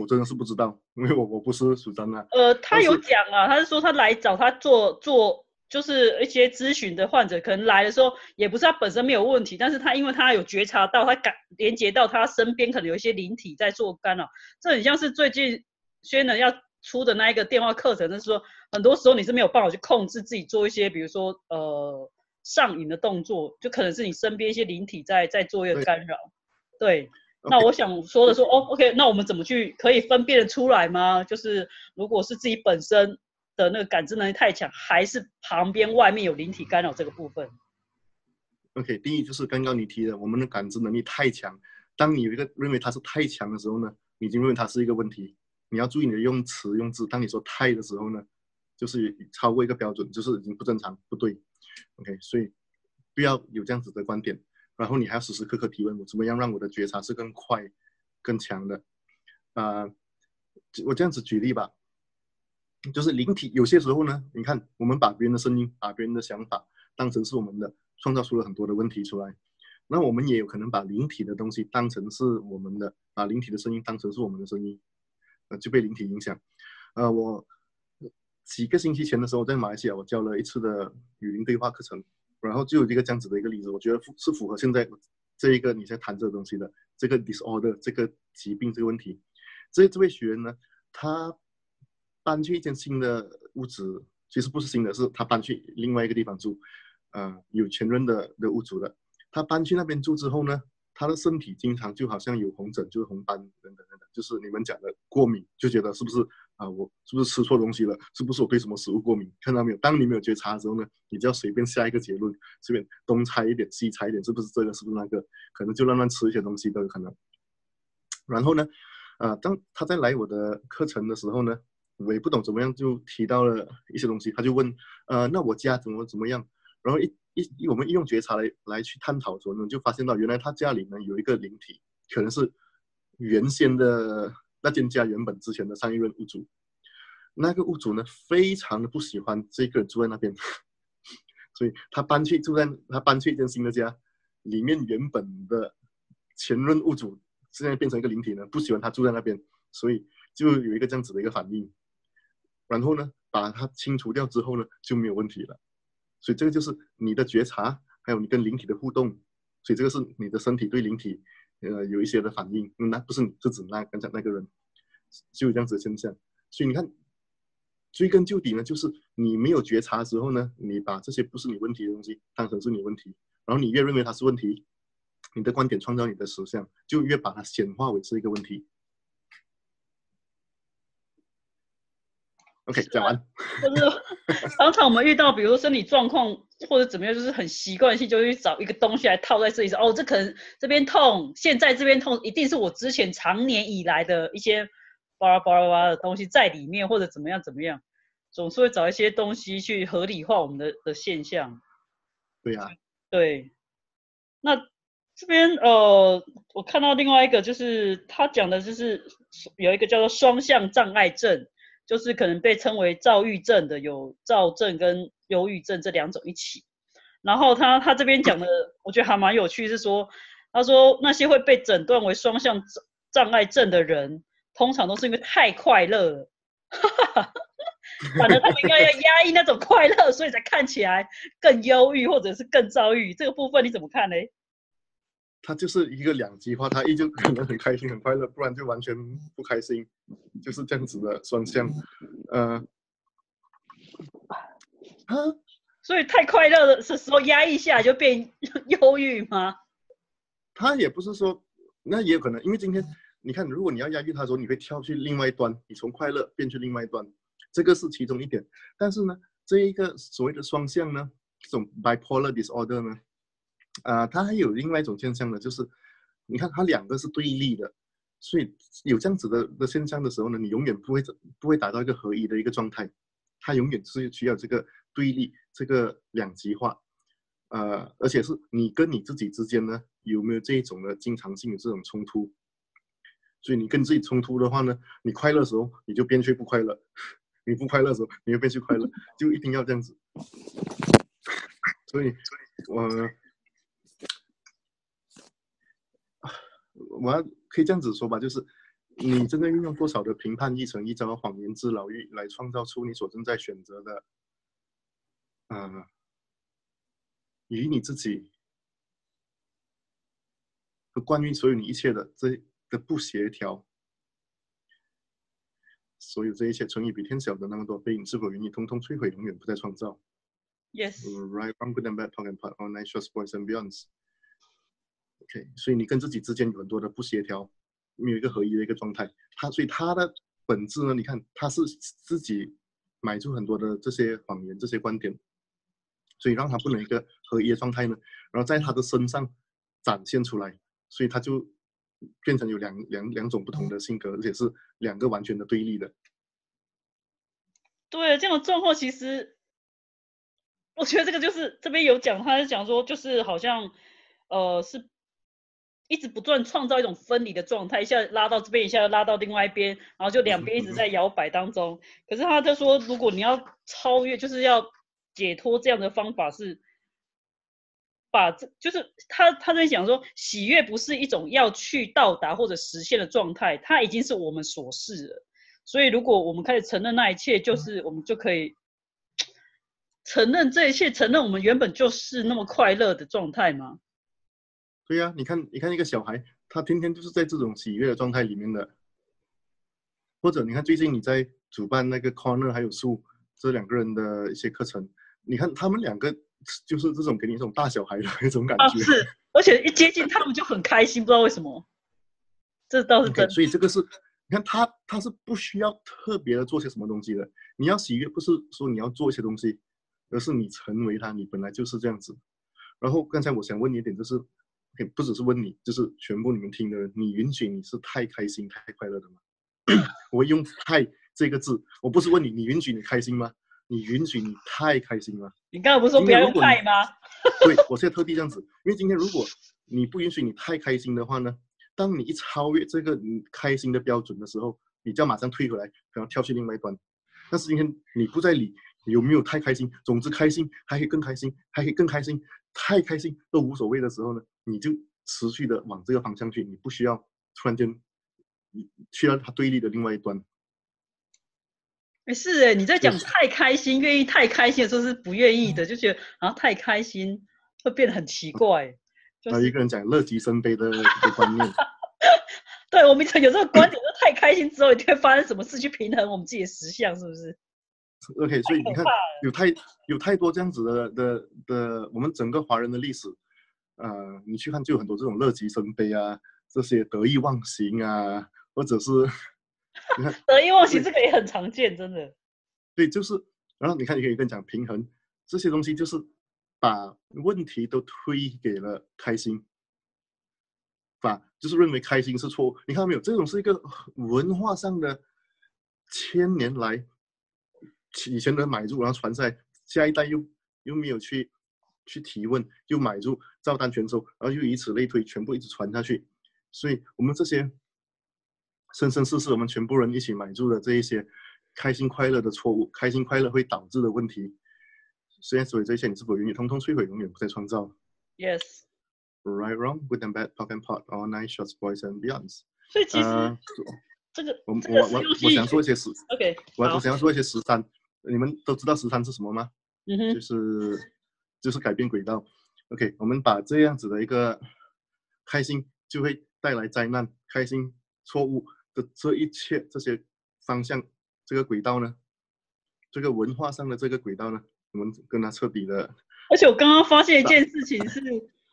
我真的是不知道，因为我我不是属张啊。呃，他有讲啊，他是说他来找他做做，就是一些咨询的患者，可能来的时候也不是他本身没有问题，但是他因为他有觉察到，他感连接到他身边可能有一些灵体在做干扰，这很像是最近轩呢要出的那一个电话课程，就是说很多时候你是没有办法去控制自己做一些，比如说呃。上瘾的动作，就可能是你身边一些灵体在在做一个干扰。对，那我想说的说，哦，OK，那我们怎么去可以分辨的出来吗？就是如果是自己本身的那个感知能力太强，还是旁边外面有灵体干扰这个部分？OK，第一就是刚刚你提的，我们的感知能力太强。当你有一个认为它是太强的时候呢，已经认为它是一个问题。你要注意你的用词用字。当你说太的时候呢，就是超过一个标准，就是已经不正常，不对。OK，所以不要有这样子的观点，然后你还要时时刻刻提问我，怎么样让我的觉察是更快、更强的？啊，我这样子举例吧，就是灵体有些时候呢，你看我们把别人的声音、把别人的想法当成是我们的，创造出了很多的问题出来。那我们也有可能把灵体的东西当成是我们的，把灵体的声音当成是我们的声音，呃，就被灵体影响。呃，我。几个星期前的时候，在马来西亚，我教了一次的语音对话课程，然后就有一个这样子的一个例子，我觉得是符合现在这一个你在谈这个东西的这个 disorder 这个疾病这个问题。这这位学员呢，他搬去一间新的屋子，其实不是新的，是他搬去另外一个地方住，呃，有前任的的屋主的。他搬去那边住之后呢，他的身体经常就好像有红疹，就是红斑等等等等，就是你们讲的过敏，就觉得是不是啊，我是不是吃错东西了？是不是我对什么食物过敏？看到没有？当你没有觉察的时候呢，你就要随便下一个结论，随便东猜一点西猜一点，是不是这个？是不是那个？可能就乱乱吃一些东西都有可能。然后呢，啊，当他在来我的课程的时候呢，我也不懂怎么样，就提到了一些东西，他就问，呃，那我家怎么怎么样？然后一一我们一用觉察来来去探讨的时候呢，就发现到原来他家里呢有一个灵体，可能是原先的那间家原本之前的上一任屋主，那个屋主呢非常的不喜欢这个人住在那边，[LAUGHS] 所以他搬去住在他搬去一间新的家，里面原本的前任屋主现在变成一个灵体呢，不喜欢他住在那边，所以就有一个这样子的一个反应，然后呢把它清除掉之后呢就没有问题了。所以这个就是你的觉察，还有你跟灵体的互动，所以这个是你的身体对灵体，呃，有一些的反应。那不是你，是指那刚才那个人，就有这样子的现象。所以你看，追根究底呢，就是你没有觉察的时候呢，你把这些不是你问题的东西当成是你问题，然后你越认为它是问题，你的观点创造你的实相，就越把它显化为是一个问题。OK，讲完。就是 [LAUGHS] 常常我们遇到，比如说身体状况或者怎么样，就是很习惯性就去找一个东西来套在这里，说哦，这可能这边痛，现在这边痛，一定是我之前常年以来的一些巴拉巴拉巴拉的东西在里面，或者怎么样怎么样，总是会找一些东西去合理化我们的的现象。对呀，对。那这边呃，我看到另外一个就是他讲的就是有一个叫做双向障碍症。就是可能被称为躁郁症的，有躁症跟忧郁症这两种一起。然后他他这边讲的，我觉得还蛮有趣，是说他说那些会被诊断为双向障碍症的人，通常都是因为太快乐了，反正他们应该要压抑那种快乐，所以才看起来更忧郁或者是更躁郁。这个部分你怎么看呢？他就是一个两极化，他依旧可能很开心很快乐，不然就完全不开心，就是这样子的双向。呃，啊，所以太快乐的时候压抑下来就变 [LAUGHS] 忧郁吗？他也不是说，那也有可能，因为今天你看，如果你要压抑他的时候，你会跳去另外一端，你从快乐变去另外一端，这个是其中一点。但是呢，这一个所谓的双向呢，这种 bipolar disorder 呢？啊，它还有另外一种现象呢，就是你看它两个是对立的，所以有这样子的的现象的时候呢，你永远不会不会达到一个合一的一个状态，它永远是需要这个对立，这个两极化，呃，而且是你跟你自己之间呢有没有这一种的经常性的这种冲突？所以你跟自己冲突的话呢，你快乐的时候你就变去不快乐，[LAUGHS] 你不快乐的时候你就变去快乐，就一定要这样子。所以所以，我。我要可以这样子说吧，就是你真的运用多少的评判、一层一招、谎言之牢狱来创造出你所正在选择的，呃，与你自己和关于所有你一切的这的不协调，所有这一切乘以比天小的那么多，背影是否与你通通摧毁，永远不再创造？Yes. Right. I'm good and bad, talk and part, all night shows, boys and beyonds. OK，所以你跟自己之间有很多的不协调，没有一个合一的一个状态。他所以他的本质呢，你看他是自己买出很多的这些谎言、这些观点，所以让他不能一个合一的状态呢，然后在他的身上展现出来，所以他就变成有两两两种不同的性格，而且是两个完全的对立的。对，这样的状况其实，我觉得这个就是这边有讲，他是讲说就是好像呃是。一直不断创造一种分离的状态，一下拉到这边，一下又拉到另外一边，然后就两边一直在摇摆当中。可是他就说，如果你要超越，就是要解脱，这样的方法是把这，就是他他在讲说，喜悦不是一种要去到达或者实现的状态，它已经是我们所示了。所以如果我们开始承认那一切，就是我们就可以承认这一切，承认我们原本就是那么快乐的状态吗？对呀，你看，你看一个小孩，他天天就是在这种喜悦的状态里面的。或者你看，最近你在主办那个 Corner 还有树这两个人的一些课程，你看他们两个就是这种给你一种大小孩的 [LAUGHS] 那种感觉。啊，是，而且一接近他们就很开心，不知道为什么。这倒是真。所以这个是，你你看他他是不需要特别的做些什么东西的。你要喜悦，不是说你要做一些东西，而是你成为他，你本来就是这样子。然后刚才我想问你一点，就是不只是问你，就是全部你们听的人，你允许你是太开心、太快乐的吗？[CLEARS THROAT] 我用“太”这个字，我不是问你，你允许你开心吗？你允许你太开心吗？你刚刚不是说不要用“太”吗？[LAUGHS] 对，我现在特地这样子，因为今天如果你不允许你太开心的话呢？当你一超越这个你开心的标准的时候，你就要马上退回来，然后跳去另外一端。但是今天你不在理有没有太开心，总之开心还可以更开心，还可以更开心，太开心都无所谓的时候呢，你就持续的往这个方向去，你不需要突然间去到它对立的另外一端。哎，是哎，你在讲太开心，愿意太开心的时候是不愿意的，就觉得啊太开心会变得很奇怪。啊，一个人讲乐极生悲的观念。[LAUGHS] 对，我们有这个观点，就太开心之后一定会发生什么事去平衡我们自己的实相，是不是？OK，所以你看，有太有太多这样子的的的，我们整个华人的历史，呃，你去看就有很多这种乐极生悲啊，这些得意忘形啊，或者是得意忘形这个也很常见，真的。对，就是，然后你看，你可以跟讲平衡这些东西，就是。把问题都推给了开心，把就是认为开心是错误。你看到没有？这种是一个文化上的千年来以前的买入，然后传下来，下一代又又没有去去提问，又买入照单全收，然后又以此类推，全部一直传下去。所以，我们这些生生世世我们全部人一起买入的这一些开心快乐的错误，开心快乐会导致的问题。虽然所有这些你是否允许通通摧毁，永远不再创造？Yes. Right, wrong, good and bad, talk and pot, all nine shorts, boys and beyonds. 所以其实这个我我我我想说一些十，OK，我我想要说一些十三，你们都知道十三是什么吗？嗯哼，就是就是改变轨道。OK，我们把这样子的一个开心就会带来灾难，开心错误的这一切这些方向，这个轨道呢，这个文化上的这个轨道呢？我们跟他彻底的，而且我刚刚发现一件事情是，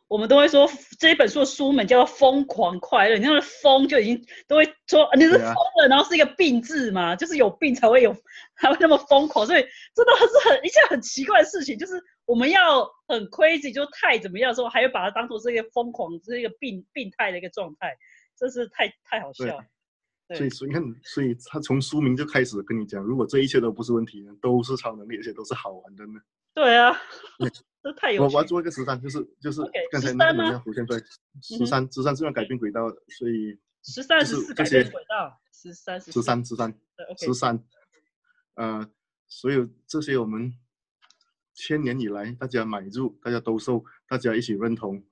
我们都会说这一本书的书名叫做《疯狂快乐》，你那个“疯”就已经都会说你是疯了，然后是一个病字嘛，就是有病才会有才会那么疯狂，所以真的是很一件很奇怪的事情，就是我们要很 crazy 就太怎么样的时候，还要把它当做是一个疯狂，是一个病病态的一个状态，真是太太好笑。所以，所以你看，所以他从书名就开始跟你讲，如果这一切都不是问题呢，都是超能力，而且都是好玩的呢。对啊，这太有。我我要做一个十三，就是就是刚才那个能量浮现出来，十三十三是要改变轨道的，所以十三是改变轨道，十三十三十三十三，呃，所有这些我们千年以来大家买入，大家兜售，大家一起认同，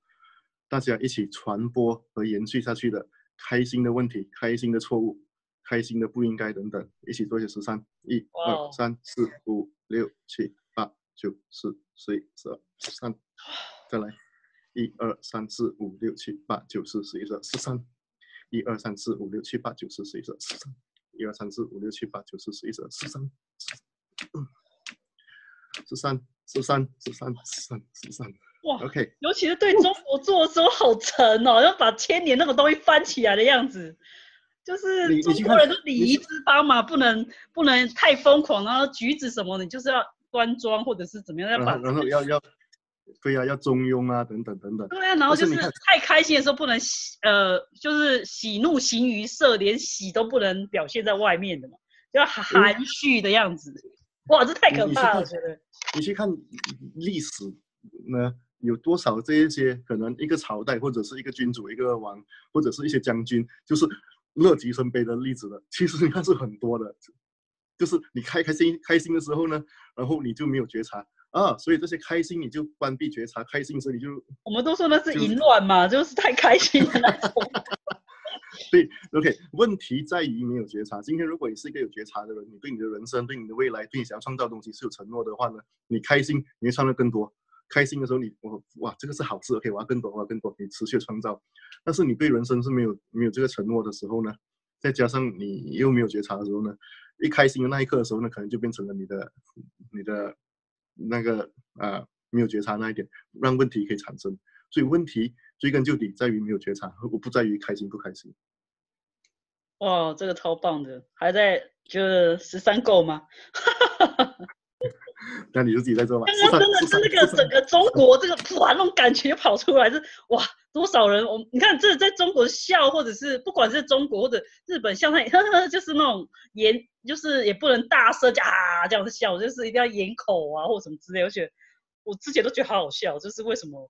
大家一起传播和延续下去的。开心的问题，开心的错误，开心的不应该等等，一起做一些十三，一二三四五六七八九十十一十二十三，再来，一二三四五六七八九十十一十二十三，一二三四五六七八九十十一十二十三，一二三四五六七八九十十一十二十三，十三十三十三十三十三。哇，OK，尤其是对中国做的时候好沉哦，要把千年那个东西翻起来的样子，就是中国人的礼仪之邦嘛，不能不能太疯狂，然后举止什么的，就是要端庄或者是怎么样，要把然后要要对啊，要中庸啊，等等等等。对啊，然后就是太开心的时候不能喜呃，就是喜怒形于色，连喜都不能表现在外面的嘛，要含蓄的样子。哇，这太可怕了，我觉得。你去看历史呢？有多少这一些可能一个朝代或者是一个君主一个王或者是一些将军，就是乐极生悲的例子的，其实你看是很多的，就是你开开心开心的时候呢，然后你就没有觉察啊，所以这些开心你就关闭觉察，开心的时候你就我们都说那是淫乱嘛，就是太开心的那种。[LAUGHS] 对，OK，问题在于没有觉察。今天如果你是一个有觉察的人，你对你的人生、对你的未来、对你想要创造的东西是有承诺的话呢，你开心你会创造更多。开心的时候，你我哇，这个是好事，OK，我要更多，我要更多，你持续创造。但是你对人生是没有没有这个承诺的时候呢，再加上你又没有觉察的时候呢，一开心的那一刻的时候呢，可能就变成了你的你的那个啊没有觉察那一点，让问题可以产生。所以问题追根究底在于没有觉察，而不在于开心不开心。哇，这个超棒的，还在就是十三够吗？[LAUGHS] 那你就自己在做吧。刚刚真的是那个整个中国这个哇那种感觉跑出来，是哇多少人？我你看这在中国笑，或者是不管是中国或者日本笑，他 [LAUGHS] 呵呵就是那种严，就是也不能大声啊这样子笑，就是一定要掩口啊或什么之类。而且我之前都觉得好好笑，就是为什么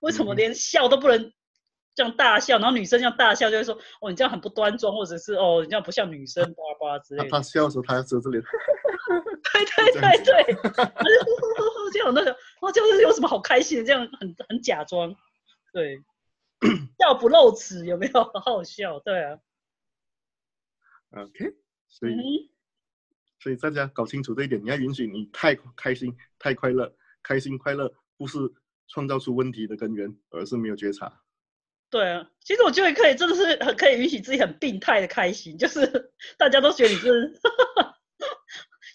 为什么连笑都不能这样大笑，然后女生这样大笑就会说哦你这样很不端庄，或者是哦你这样不像女生，巴拉巴拉之类的。他笑的时候他要遮着脸。对对对对，[LAUGHS] 就有那个，哇，就是有什么好开心的，这样很很假装，对，[COUGHS] 笑不露齿，有没有？好好笑，对啊。OK，所以所以大家搞清楚这一点，你要允许你太开心、太快乐，开心快乐不是创造出问题的根源，而是没有觉察。对啊，其实我觉得可以，真的是很可以允许自己很病态的开心，就是大家都觉得你是。[LAUGHS]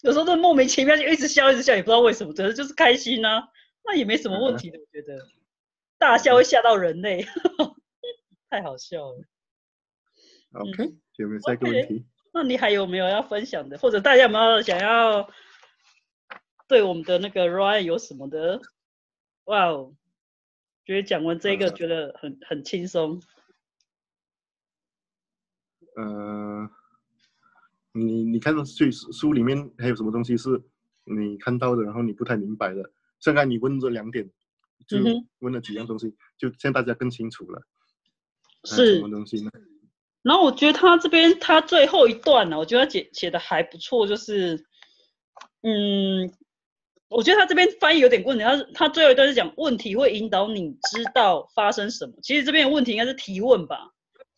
有时候都莫名其妙就一直笑一直笑，也不知道为什么，只是就是开心啊，那也没什么问题的。我觉得大笑会吓到人类，[LAUGHS] 太好笑了。OK，有没有下一个问题？那你还有没有要分享的，或者大家有没有想要对我们的那个 Ryan 有什么的？哇哦，觉得讲完这个觉得很很轻松。嗯。你你看到书书里面还有什么东西是你看到的，然后你不太明白的？现在你问这两点，就问了几样东西，就现在大家更清楚了。是什么东西呢？然后我觉得他这边他最后一段呢，我觉得他写写的还不错，就是嗯，我觉得他这边翻译有点问题。他他最后一段是讲问题会引导你知道发生什么，其实这边的问题应该是提问吧。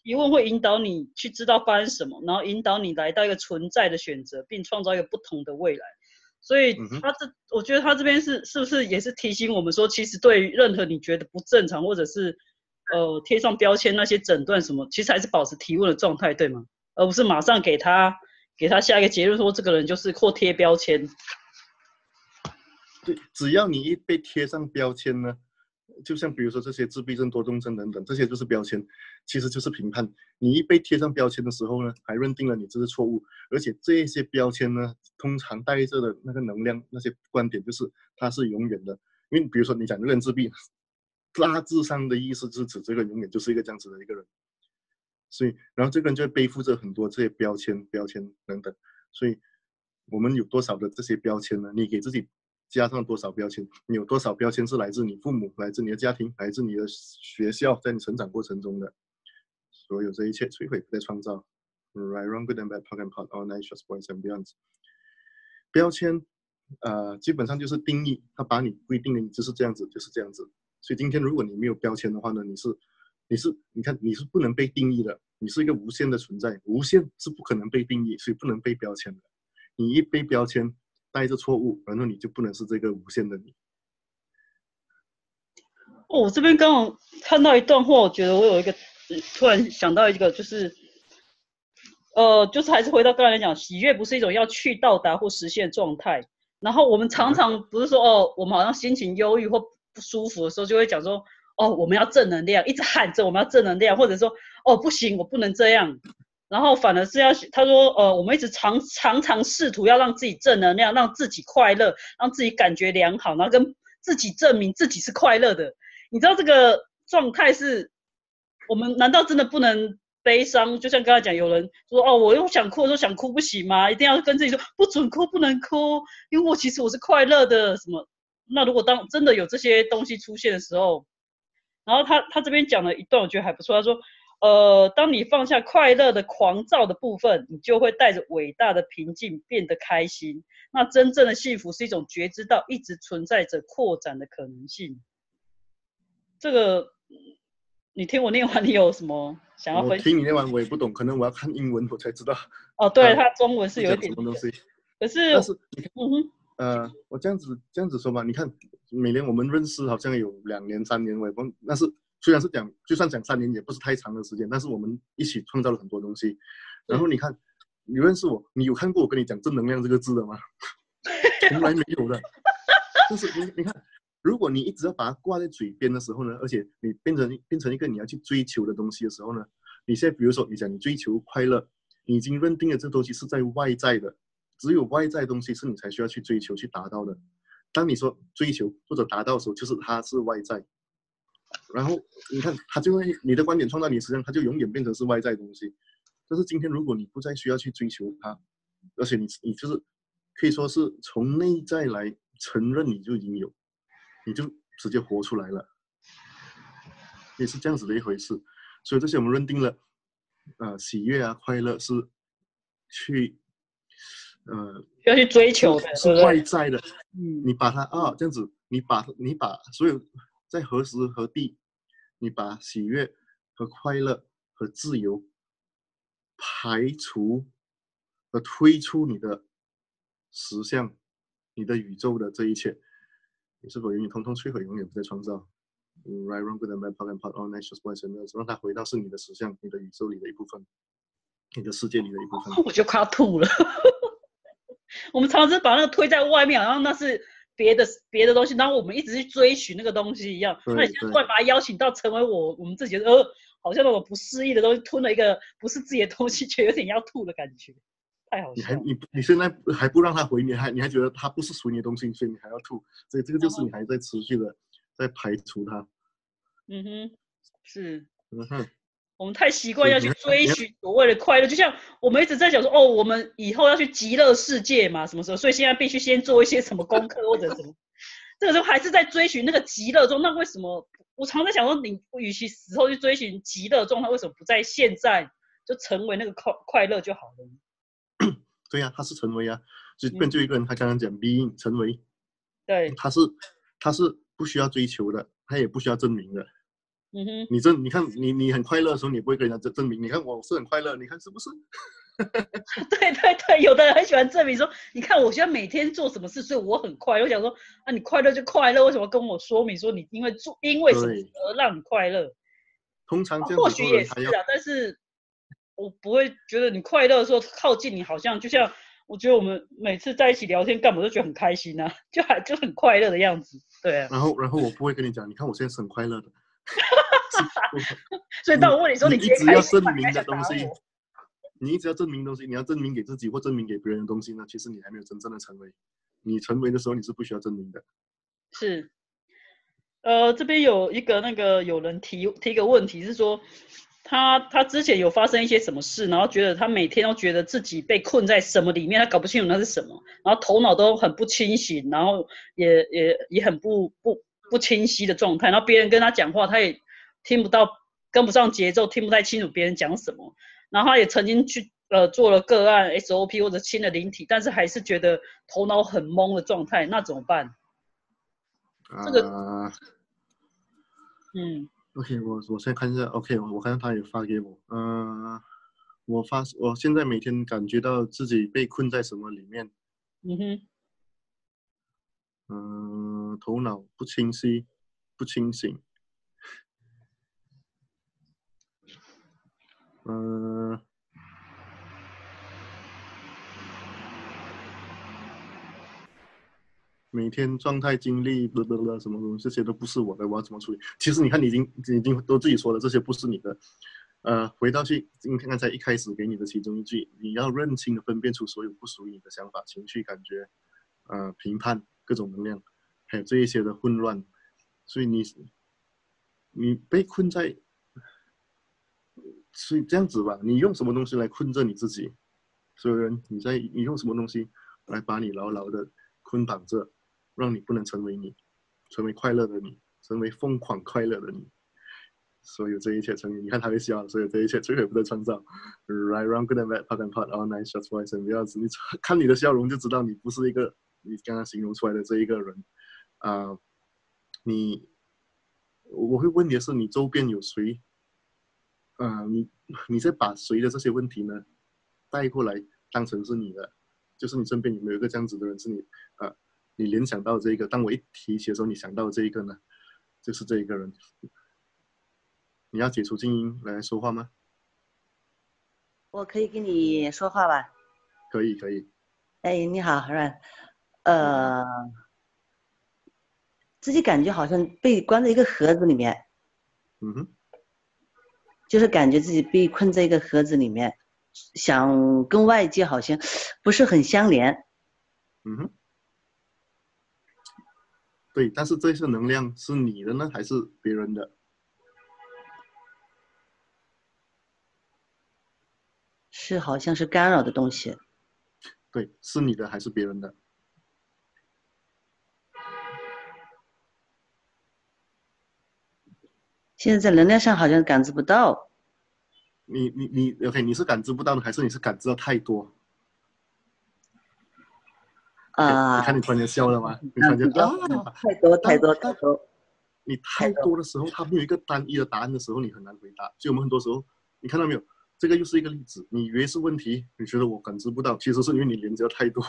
提问会引导你去知道发生什么，然后引导你来到一个存在的选择，并创造一个不同的未来。所以他这，我觉得他这边是是不是也是提醒我们说，其实对于任何你觉得不正常，或者是呃贴上标签那些诊断什么，其实还是保持提问的状态，对吗？而不是马上给他给他下一个结论说这个人就是或贴标签。对，只要你一被贴上标签呢。就像比如说这些自闭症、多动症等等，这些就是标签，其实就是评判。你一被贴上标签的时候呢，还认定了你这是错误，而且这些标签呢，通常带着的那个能量、那些观点，就是它是永远的。因为比如说你讲这个自闭，大致上的意思是指这个永远就是一个这样子的一个人。所以，然后这个人就会背负着很多这些标签、标签等等。所以，我们有多少的这些标签呢？你给自己。加上多少标签？你有多少标签是来自你父母、来自你的家庭、来自你的学校，在你成长过程中的所有这一切摧毁不再创造。Right, wrong, good and bad, p o k and pot, all nice, just boys and beyond。标签，呃，基本上就是定义，它把你规定的你就是这样子，就是这样子。所以今天如果你没有标签的话呢，你是，你是，你看你是不能被定义的，你是一个无限的存在，无限是不可能被定义，所以不能被标签的。你一被标签。带着错误，然后你就不能是这个无限的你。哦，我这边刚好看到一段话，我觉得我有一个突然想到一个，就是，呃，就是还是回到刚才讲，喜悦不是一种要去到达或实现状态。然后我们常常不是说，哦，我们好像心情忧郁或不舒服的时候，就会讲说，哦，我们要正能量，一直喊着我们要正能量，或者说，哦，不行，我不能这样。然后反而是要他说，呃，我们一直常常常试图要让自己正能量，让自己快乐，让自己感觉良好，然后跟自己证明自己是快乐的。你知道这个状态是，我们难道真的不能悲伤？就像刚才讲，有人说，哦，我又想哭，说想哭不行吗？一定要跟自己说不准哭，不能哭，因为我其实我是快乐的。什么？那如果当真的有这些东西出现的时候，然后他他这边讲了一段，我觉得还不错。他说。呃，当你放下快乐的狂躁的部分，你就会带着伟大的平静变得开心。那真正的幸福是一种觉知到一直存在着扩展的可能性。这个，你听我念完，你有什么想要分享？听你念完我也不懂，可能我要看英文我才知道。哦，对，它中文是有一点什么东西。可是，但是你看，嗯哼，呃，我这样子这样子说吧，你看，每年我们认识好像有两年三年，我也不，那是。虽然是讲，就算讲三年也不是太长的时间，但是我们一起创造了很多东西。然后你看，你认识我，你有看过我跟你讲正能量这个字的吗？[LAUGHS] 从来没有的。就是你，你看，如果你一直要把它挂在嘴边的时候呢，而且你变成变成一个你要去追求的东西的时候呢，你现在比如说你讲你追求快乐，你已经认定了这东西是在外在的，只有外在东西是你才需要去追求去达到的。当你说追求或者达到的时候，就是它是外在。然后你看，它就会你的观点创造你实际上它就永远变成是外在东西。但是今天如果你不再需要去追求它，而且你你就是可以说是从内在来承认你就已经有，你就直接活出来了，也是这样子的一回事。所以这些我们认定了，呃，喜悦啊，快乐是去，呃，要去追求的，是外在的。嗯，你把它啊这样子，你把你把所有在何时何地，你把喜悦和快乐和自由排除和推出你的实相，你的宇宙的这一切，你是否愿意通通摧毁，永远不再创造？Right, wrong, good and bad, part and part, all nature's voice and words，让它回到是你的实相，你的宇宙里的一部分，你的世界里的一部分。[LAUGHS] 我就快要吐了。[LAUGHS] 我们常常把那个推在外面，然后那是别的别的东西，然后我们一直去追寻那个东西一样。那你现在突然把它邀请到成为我我们自己的，呃，好像那种不适意的东西，吞了一个不是自己的东西，却有点要吐的感觉，太好笑。你还你你现在还不让他回，你还你还觉得他不是属于你的东西，所以你还要吐，所以这个就是你还在持续的在排除他。嗯哼，是，嗯哼，我们太习惯要去追寻所谓的快乐，就像我们一直在讲说，哦，我们以后要去极乐世界嘛，什么时候？所以现在必须先做一些什么功课或者什么，[LAUGHS] 这个时候还是在追寻那个极乐中。那为什么我常在想说，你与其死后去追寻极乐状态，为什么不在现在就成为那个快快乐就好了？[COUGHS] 对呀，他是成为啊，就变就一个人，他刚刚讲 being 成为，对，他是他是不需要追求的。他也不需要证明的，嗯哼，你证，你看你你很快乐的时候，你不会跟人家证证明。你看我是很快乐，你看是不是？[LAUGHS] 对对对，有的人很喜欢证明说，你看我现在每天做什么事，所以我很快乐。我想说，啊，你快乐就快乐，为什么跟我说明说你因为做因为什么而让你快乐？通常或许也是啊，但是我不会觉得你快乐的时候靠近你，好像就像我觉得我们每次在一起聊天干嘛都觉得很开心啊，就还就很快乐的样子。对，然后然后我不会跟你讲，你看我现在是很快乐的。[LAUGHS] [LAUGHS] 所以当我问你说，你一直要证明的东西，你一直要证明东西，你要证明给自己或证明给别人的东西呢？其实你还没有真正的成为。你成为的时候，你是不需要证明的。是，呃，这边有一个那个有人提提一个问题，是说他他之前有发生一些什么事，然后觉得他每天都觉得自己被困在什么里面，他搞不清楚那是什么，然后头脑都很不清醒，然后也也也很不不不清晰的状态，然后别人跟他讲话，他也听不到，跟不上节奏，听不太清楚别人讲什么，然后他也曾经去呃做了个案 SOP 或者清了灵体，但是还是觉得头脑很懵的状态，那怎么办？这个，嗯。OK，我我先看一下。OK，我我看他也发给我。嗯，我发，我现在每天感觉到自己被困在什么里面？嗯哼。嗯，头脑不清晰，不清醒。嗯。每天状态、精力，啵啵啵，什么东西，这些都不是我的，我要怎么处理？其实你看，你已经已经都自己说了，这些不是你的。呃，回到去，你看刚才一开始给你的其中一句，你要认清的分辨出所有不属于你的想法、情绪、感觉，呃，评判各种能量，还有这一些的混乱。所以你，你被困在，所以这样子吧，你用什么东西来困着你自己？所有人，你在你用什么东西来把你牢牢的捆绑着？让你不能成为你，成为快乐的你，成为疯狂快乐的你。所有这一切成为你看他会笑，所有这一切摧毁不得创造。Right, wrong, good and bad, part and part, all nice, just voice and words。你 [LAUGHS] 看你的笑容就知道你不是一个你刚刚形容出来的这一个人。啊，你我会问你的是，你周边有谁？啊，你你在把谁的这些问题呢带过来当成是你的？就是你身边有没有一个这样子的人是你啊？你联想到这个，当我一提起的时候，你想到这一个呢，就是这一个人。你要解除静音来说话吗？我可以跟你说话吧？可以，可以。哎，你好，阮。呃，自己感觉好像被关在一个盒子里面。嗯哼。就是感觉自己被困在一个盒子里面，想跟外界好像不是很相连。嗯哼，对，但是这些能量是你的呢，还是别人的？是好像是干扰的东西。对，是你的还是别人的？现在在能量上好像感知不到。你你你，OK，你是感知不到呢，还是你是感知到太多？啊！你看你突然间笑了吗？你突然间啊！太多太多太多。你太多的时候，它没有一个单一的答案的时候，你很难回答。所以我们很多时候，你看到没有？这个又是一个例子。你以为是问题，你觉得我感知不到，其实是因为你连接太多，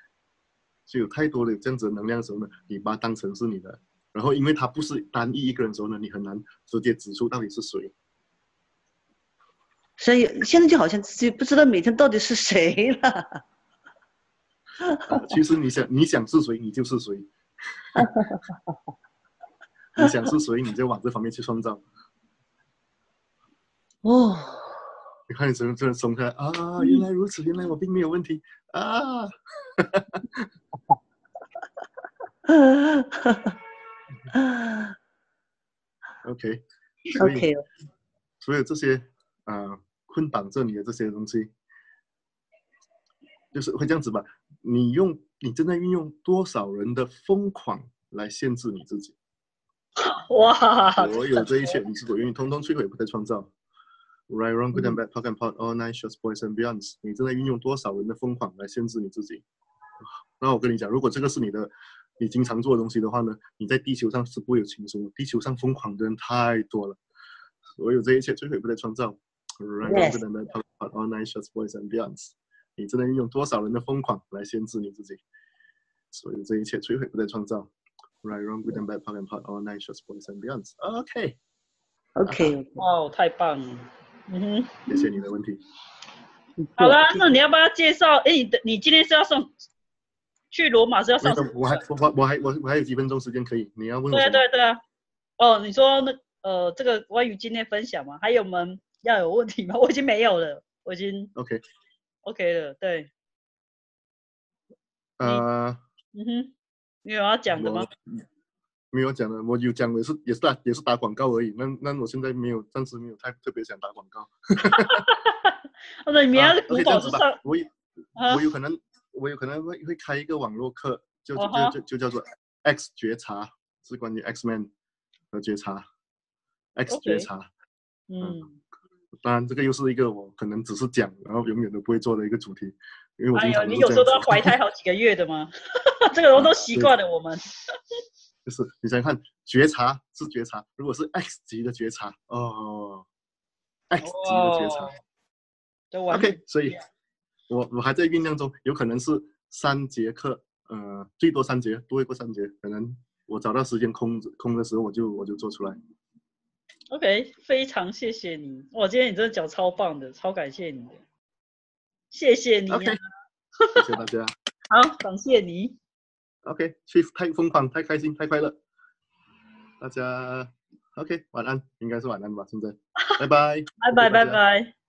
[LAUGHS] 就有太多的这样子的能量的时候呢，你把它当成是你的。然后，因为他不是单一一个人的时候呢，你很难直接指出到底是谁。所以现在就好像自己不知道每天到底是谁了。其实你想，你想是谁，你就是谁。[LAUGHS] 你想是谁，你就往这方面去创造。哦，你看你怎么突然松开啊？原来如此，原来我并没有问题啊 [LAUGHS] [LAUGHS] [LAUGHS] OK，OK，所以这些啊捆绑着你的这些东西，就是会这样子吧？你用你正在运用多少人的疯狂来限制你自己？[LAUGHS] 哇！所有这一切，你是否愿意通通摧毁，不再创造？Right, wrong, good and bad, talk and pot, all night, shorts, boys and beyonds。你正在运用多少人的疯狂来限制你自己？那我跟你讲，如果这个是你的，你经常做的东西的话呢，你在地球上是不会有轻松的。地球上疯狂的人太多了，所有这一切摧毁不再创造。Right, wrong, good and bad, talk and pot, all night, shorts, boys and beyonds。你真的运用多少人的疯狂来限制你自己？所有这一切摧毁不再创造。Right, wrong, good and bad, talk and pot, all night, shorts, boys and beyonds。OK。OK。哦，太棒了。嗯哼。谢谢你的问题。好了，那你要不要介绍？哎，你的你今天是要送去罗马是要上？我还我我还我我还有几分钟时间可以？你要问？对对对啊。哦，你说那呃，这个关于今天分享吗？还有我们要有问题吗？我已经没有了，我已经 OK。OK 了，对。呃。嗯哼，你有要讲的吗？没有讲的，我有讲，也是也是打也是打广告而已。那那我现在没有，暂时没有太特别想打广告。哈哈哈哈哈。那你明天古堡是上，我有我有可能我有可能会会开一个网络课，就就就就叫做 X 觉察，是关于 X Man 和觉察，X 觉察。嗯。当然，这个又是一个我可能只是讲，然后永远都不会做的一个主题，因为我经常你有时候都要怀胎好几个月的吗？[LAUGHS] 这个我都习惯了，我们。[LAUGHS] 就是你想想看，觉察是觉察，如果是 X 级的觉察哦，X 级的觉察。OK，所以，我我还在酝酿中，有可能是三节课，呃，最多三节，不会过三节，可能我找到时间空空的时候，我就我就做出来。OK，非常谢谢你，哇，今天你真的讲超棒的，超感谢你的，谢谢你，OK，谢谢大家，[LAUGHS] 好，感谢你，OK，去太疯狂，太开心，太快乐，大家 OK，晚安，应该是晚安吧，现在，拜拜，[LAUGHS] 拜拜，拜拜。